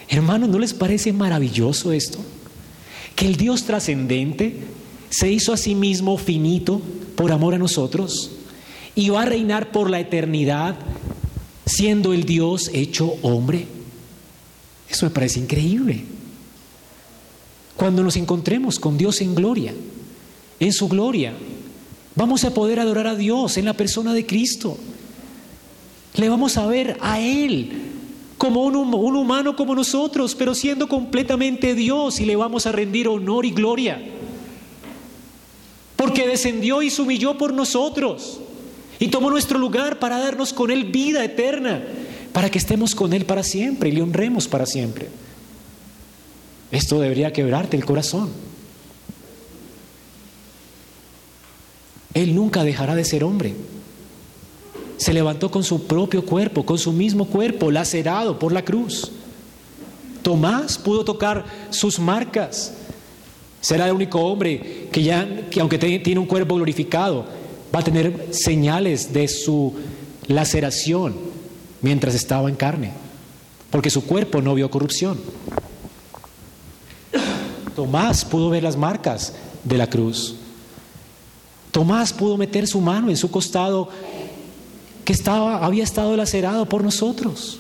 Hermanos, ¿no les parece maravilloso esto? Que el Dios trascendente se hizo a sí mismo finito por amor a nosotros y va a reinar por la eternidad siendo el Dios hecho hombre. Eso me parece increíble. Cuando nos encontremos con Dios en gloria, en su gloria, vamos a poder adorar a Dios en la persona de Cristo. Le vamos a ver a Él como un, un, humano como nosotros, pero siendo completamente Dios y le vamos a rendir honor y gloria. Porque descendió y se humilló por nosotros y tomó nuestro lugar para darnos con Él vida eterna, para que estemos con Él para siempre y le honremos para siempre. Esto debería quebrarte el corazón. Él nunca dejará de ser hombre. Se levantó con su propio cuerpo, con su mismo cuerpo, lacerado por la cruz. Tomás pudo tocar sus marcas. Será el único hombre que ya, que aunque tiene un cuerpo glorificado, va a tener señales de su laceración mientras estaba en carne, porque su cuerpo no vio corrupción. Tomás pudo ver las marcas de la cruz. Tomás pudo meter su mano en su costado que estaba, había estado lacerado por nosotros.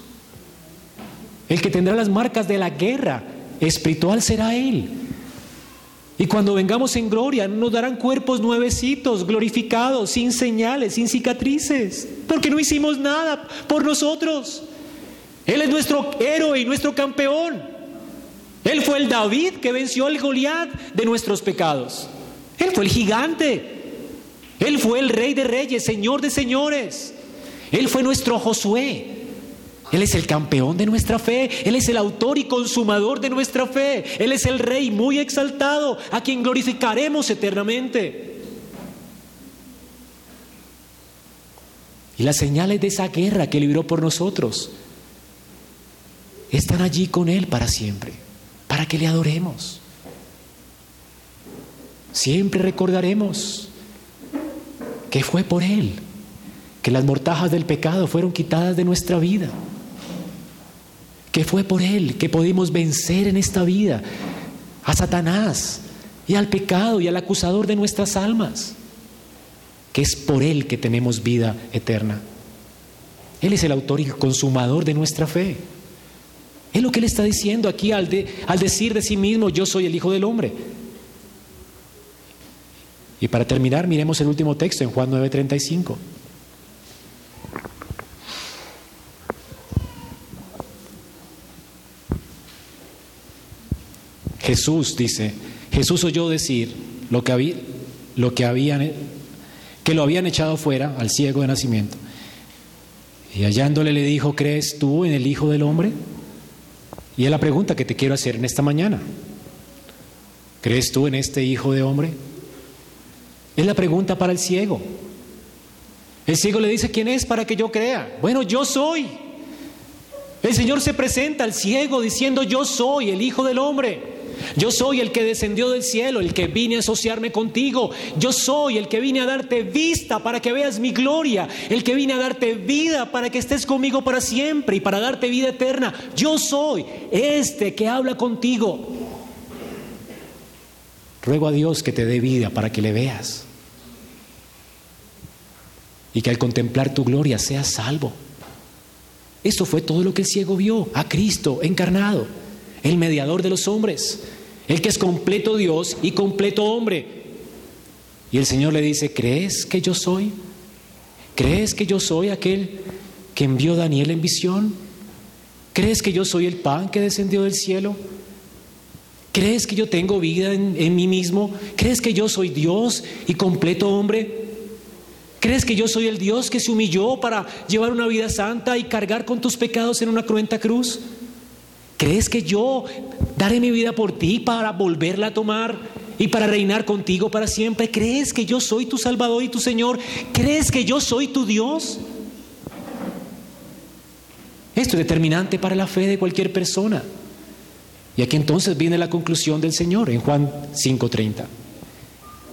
El que tendrá las marcas de la guerra espiritual será Él. Y cuando vengamos en gloria, nos darán cuerpos nuevecitos, glorificados, sin señales, sin cicatrices, porque no hicimos nada por nosotros. Él es nuestro héroe y nuestro campeón. Él fue el David que venció al Goliat de nuestros pecados. Él fue el gigante él fue el rey de reyes, señor de señores. Él fue nuestro Josué. Él es el campeón de nuestra fe. Él es el autor y consumador de nuestra fe. Él es el rey muy exaltado a quien glorificaremos eternamente. Y las señales de esa guerra que libró por nosotros están allí con Él para siempre, para que le adoremos. Siempre recordaremos que fue por Él, que las mortajas del pecado fueron quitadas de nuestra vida, que fue por Él que pudimos vencer en esta vida a Satanás y al pecado y al acusador de nuestras almas, que es por Él que tenemos vida eterna. Él es el autor y consumador de nuestra fe. Es lo que Él está diciendo aquí al, al decir de sí mismo, yo soy el Hijo del Hombre. Y para terminar, miremos el último texto en Juan 9:35. Jesús dice, Jesús oyó decir lo que, había, lo que habían que lo habían echado fuera al ciego de nacimiento. Y hallándole le dijo, ¿crees tú en el Hijo del Hombre? Y es la pregunta que te quiero hacer en esta mañana. ¿Crees tú en este Hijo de Hombre? Es la pregunta para el ciego. El ciego le dice, ¿quién es para que yo crea? Bueno, yo soy. El Señor se presenta al ciego diciendo, yo soy el Hijo del Hombre. Yo soy el que descendió del cielo, el que vine a asociarme contigo. Yo soy el que vine a darte vista para que veas mi gloria. El que vine a darte vida para que estés conmigo para siempre y para darte vida eterna. Yo soy este que habla contigo. Ruego a Dios que te dé vida para que le veas y que al contemplar tu gloria seas salvo. Eso fue todo lo que el ciego vio, a Cristo encarnado, el mediador de los hombres, el que es completo Dios y completo hombre. Y el Señor le dice, ¿crees que yo soy? ¿Crees que yo soy aquel que envió Daniel en visión? ¿Crees que yo soy el pan que descendió del cielo? ¿Crees que yo tengo vida en, en mí mismo? ¿Crees que yo soy Dios y completo hombre? ¿Crees que yo soy el Dios que se humilló para llevar una vida santa y cargar con tus pecados en una cruenta cruz? ¿Crees que yo daré mi vida por ti para volverla a tomar y para reinar contigo para siempre? ¿Crees que yo soy tu Salvador y tu Señor? ¿Crees que yo soy tu Dios? Esto es determinante para la fe de cualquier persona. Y aquí entonces viene la conclusión del Señor en Juan 5:30.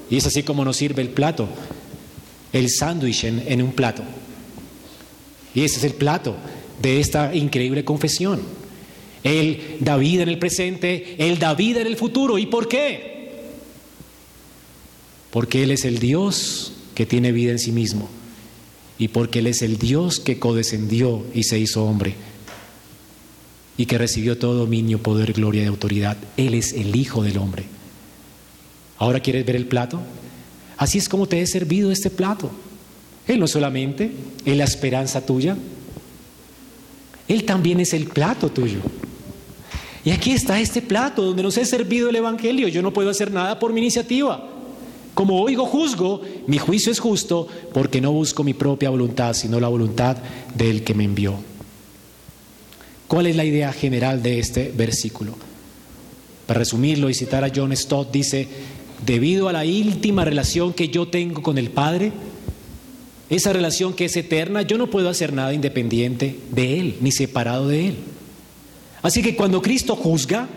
Y es así como nos sirve el plato el sándwich en, un plato. Y ese es el plato de esta increíble confesión. Él da vida en el presente, Él da vida en el futuro. ¿Y por qué? Porque Él es el Dios que tiene vida en sí mismo. Y porque Él es el Dios que codescendió y se hizo hombre. Y que recibió todo dominio, poder, gloria y autoridad. Él es el Hijo del hombre. ¿Ahora quieres ver el plato? Así es como te he servido este plato. Él no solamente es la esperanza tuya, Él también es el plato tuyo. Y aquí está este plato donde nos he servido el Evangelio. Yo no puedo hacer nada por mi iniciativa. Como oigo, juzgo, mi juicio es justo porque no busco mi propia voluntad, sino la voluntad del que me envió. ¿Cuál es la idea general de este versículo? Para resumirlo y citar a John Stott, dice, debido a la íntima relación que yo tengo con el Padre, esa relación que es eterna, yo no puedo hacer nada independiente de Él, ni separado de Él. Así que cuando Cristo juzga,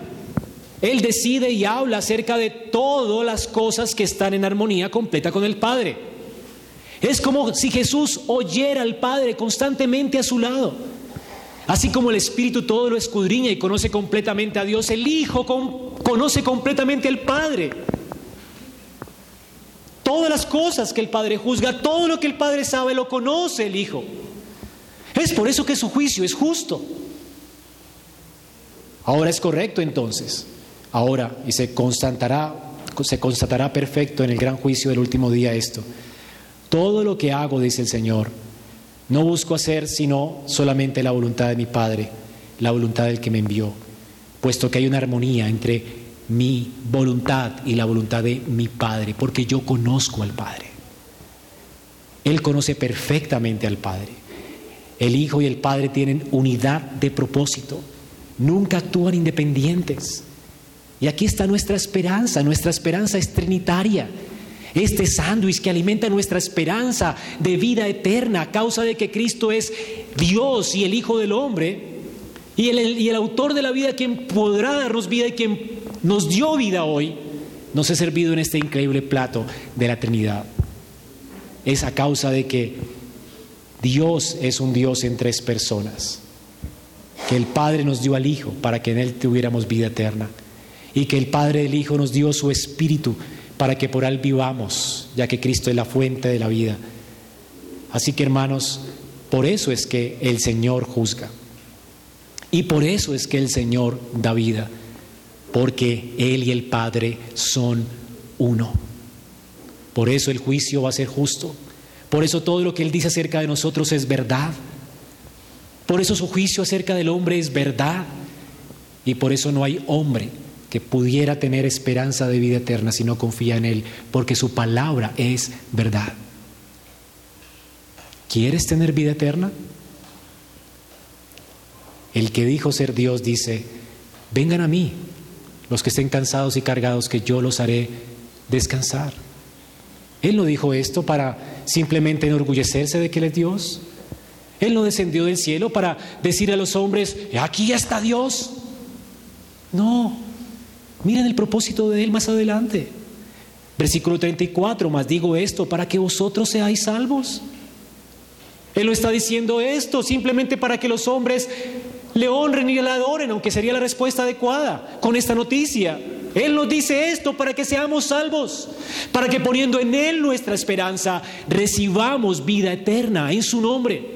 Él decide y habla acerca de todas las cosas que están en armonía completa con el Padre. Es como si Jesús oyera al Padre constantemente a su lado. Así como el Espíritu todo lo escudriña y conoce completamente a Dios, el Hijo conoce completamente al Padre. Todas las cosas que el Padre juzga, todo lo que el Padre sabe, lo conoce el Hijo. Es por eso que su juicio es justo. Ahora es correcto entonces. Ahora, y se constatará, se constatará perfecto en el gran juicio del último día esto. Todo lo que hago, dice el Señor, no busco hacer sino solamente la voluntad de mi Padre, la voluntad del que me envió, puesto que hay una armonía entre mi voluntad y la voluntad de mi Padre, porque yo conozco al Padre. Él conoce perfectamente al Padre. El Hijo y el Padre tienen unidad de propósito nunca actúan independientes. Y aquí está nuestra esperanza, nuestra esperanza es trinitaria. Este sándwich que alimenta nuestra esperanza de vida eterna a causa de que Cristo es Dios y el Hijo del hombre y el, y el autor de la vida quien podrá darnos vida y quien nos dio vida hoy, nos ha servido en este increíble plato de la Trinidad. Es a causa de que Dios es un Dios en tres personas que el Padre nos dio al Hijo para que en Él tuviéramos vida eterna y que el Padre del Hijo nos dio su Espíritu para que por Él vivamos, ya que Cristo es la fuente de la vida. Así que hermanos, por eso es que el Señor juzga y por eso es que el Señor da vida, porque Él y el Padre son uno. Por eso el juicio va a ser justo, por eso todo lo que Él dice acerca de nosotros es verdad. Por eso su juicio acerca del hombre es verdad. Y por eso no hay hombre que pudiera tener esperanza de vida eterna si no confía en Él, porque su palabra es verdad. ¿Quieres tener vida eterna? El que dijo ser Dios dice, vengan a mí, los que estén cansados y cargados, que yo los haré descansar. Él no dijo esto para simplemente enorgullecerse de que Él es Dios. Él no descendió del cielo para decir a los hombres, aquí está Dios. No, miren el propósito de Él más adelante. Versículo 34, más digo esto para que vosotros seáis salvos. Él no está diciendo esto simplemente para que los hombres le honren y le adoren, aunque sería la respuesta adecuada con esta noticia. Él nos dice esto para que seamos salvos, para que poniendo en Él nuestra esperanza, recibamos vida eterna en su nombre.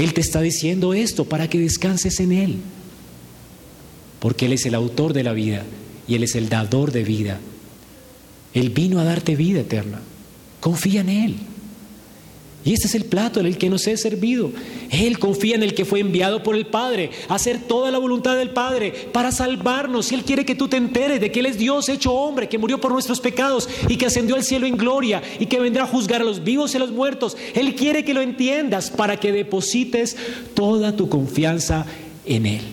Él te está diciendo esto para que descanses en Él. Porque Él es el autor de la vida y Él es el dador de vida. Él vino a darte vida eterna. Confía en Él. Y este es el plato en el que nos he servido. Él confía en el que fue enviado por el Padre a hacer toda la voluntad del Padre para salvarnos. Y Él quiere que tú te enteres de que Él es Dios hecho hombre, que murió por nuestros pecados y que ascendió al cielo en gloria y que vendrá a juzgar a los vivos y a los muertos. Él quiere que lo entiendas para que deposites toda tu confianza en Él.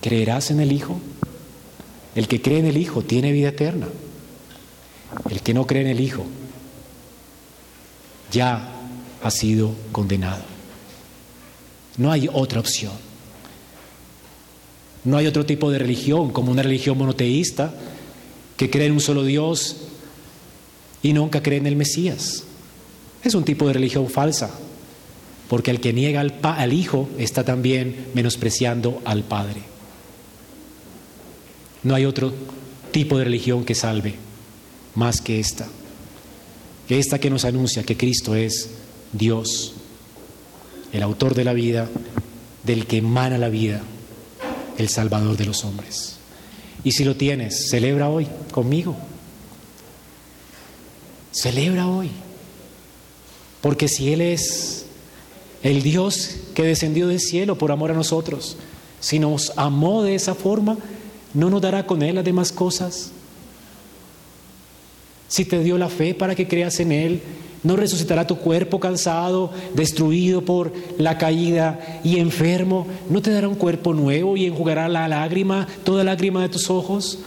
¿Creerás en el Hijo? El que cree en el Hijo tiene vida eterna. El que no cree en el Hijo ya ha sido condenado. No hay otra opción. No hay otro tipo de religión como una religión monoteísta que cree en un solo Dios y nunca cree en el Mesías. Es un tipo de religión falsa, porque el que niega al, al Hijo está también menospreciando al Padre. No hay otro tipo de religión que salve más que esta. Que esta que nos anuncia que Cristo es Dios, el autor de la vida, del que emana la vida, el Salvador de los hombres. Y si lo tienes, celebra hoy conmigo. Celebra hoy. Porque si Él es el Dios que descendió del cielo por amor a nosotros, si nos amó de esa forma, ¿no nos dará con Él las demás cosas? Si te dio la fe para que creas en Él, ¿no resucitará tu cuerpo cansado, destruido por la caída y enfermo? ¿No te dará un cuerpo nuevo y enjugará la lágrima, toda lágrima de tus ojos?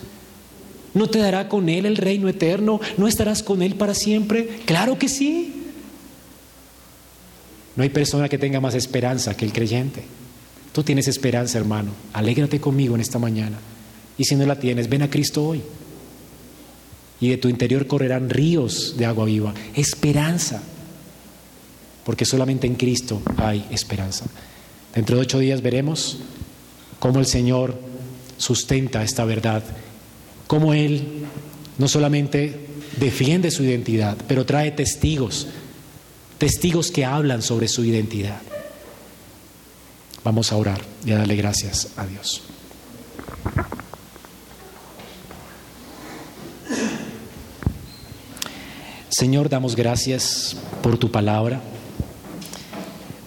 ¿No te dará con Él el reino eterno? ¿No estarás con Él para siempre? Claro que sí. No hay persona que tenga más esperanza que el creyente. Tú tienes esperanza, hermano. Alégrate conmigo en esta mañana. Y si no la tienes, ven a Cristo hoy. Y de tu interior correrán ríos de agua viva. Esperanza. Porque solamente en Cristo hay esperanza. Dentro de ocho días veremos cómo el Señor sustenta esta verdad. Cómo Él no solamente defiende su identidad, pero trae testigos testigos que hablan sobre su identidad. Vamos a orar y a darle gracias a Dios. Señor, damos gracias por tu palabra,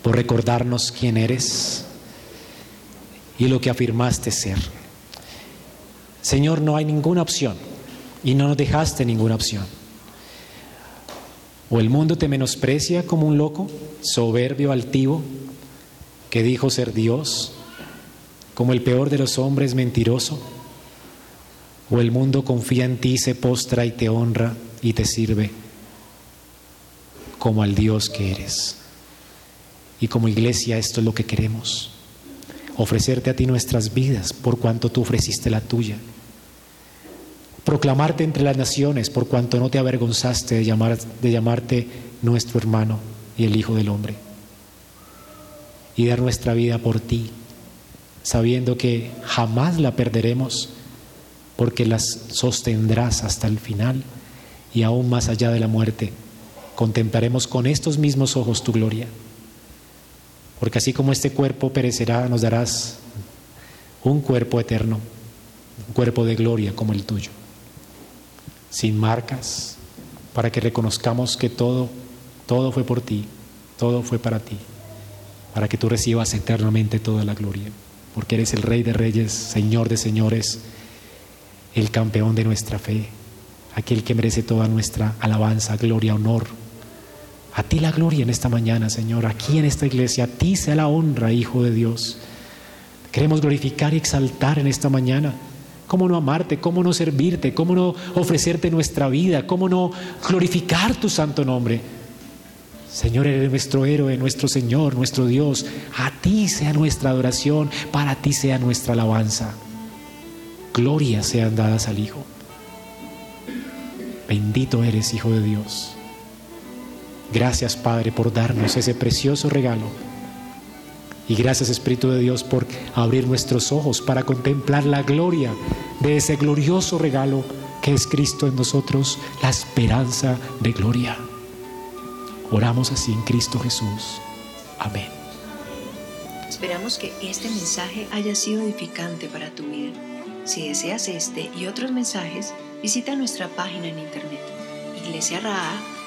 por recordarnos quién eres y lo que afirmaste ser. Señor, no hay ninguna opción y no nos dejaste ninguna opción. O el mundo te menosprecia como un loco, soberbio, altivo, que dijo ser Dios, como el peor de los hombres mentiroso. O el mundo confía en ti, se postra y te honra y te sirve como al Dios que eres. Y como iglesia esto es lo que queremos, ofrecerte a ti nuestras vidas por cuanto tú ofreciste la tuya proclamarte entre las naciones por cuanto no te avergonzaste de, llamar, de llamarte nuestro hermano y el Hijo del Hombre. Y dar nuestra vida por ti, sabiendo que jamás la perderemos porque las sostendrás hasta el final y aún más allá de la muerte contemplaremos con estos mismos ojos tu gloria. Porque así como este cuerpo perecerá, nos darás un cuerpo eterno, un cuerpo de gloria como el tuyo sin marcas, para que reconozcamos que todo, todo fue por ti, todo fue para ti, para que tú recibas eternamente toda la gloria, porque eres el Rey de Reyes, Señor de Señores, el campeón de nuestra fe, aquel que merece toda nuestra alabanza, gloria, honor. A ti la gloria en esta mañana, Señor, aquí en esta iglesia, a ti sea la honra, Hijo de Dios. Queremos glorificar y exaltar en esta mañana ¿Cómo no amarte? ¿Cómo no servirte? ¿Cómo no ofrecerte nuestra vida? ¿Cómo no glorificar tu santo nombre? Señor, eres nuestro héroe, nuestro Señor, nuestro Dios. A ti sea nuestra adoración, para ti sea nuestra alabanza. Gloria sean dadas al Hijo. Bendito eres, Hijo de Dios. Gracias, Padre, por darnos ese precioso regalo y gracias Espíritu de Dios por abrir nuestros ojos para contemplar la gloria de ese glorioso regalo que es Cristo en nosotros, la esperanza de gloria. Oramos así en Cristo Jesús. Amén. Esperamos que este mensaje haya sido edificante para tu vida. Si deseas este y otros mensajes, visita nuestra página en internet iglesiaraa.org.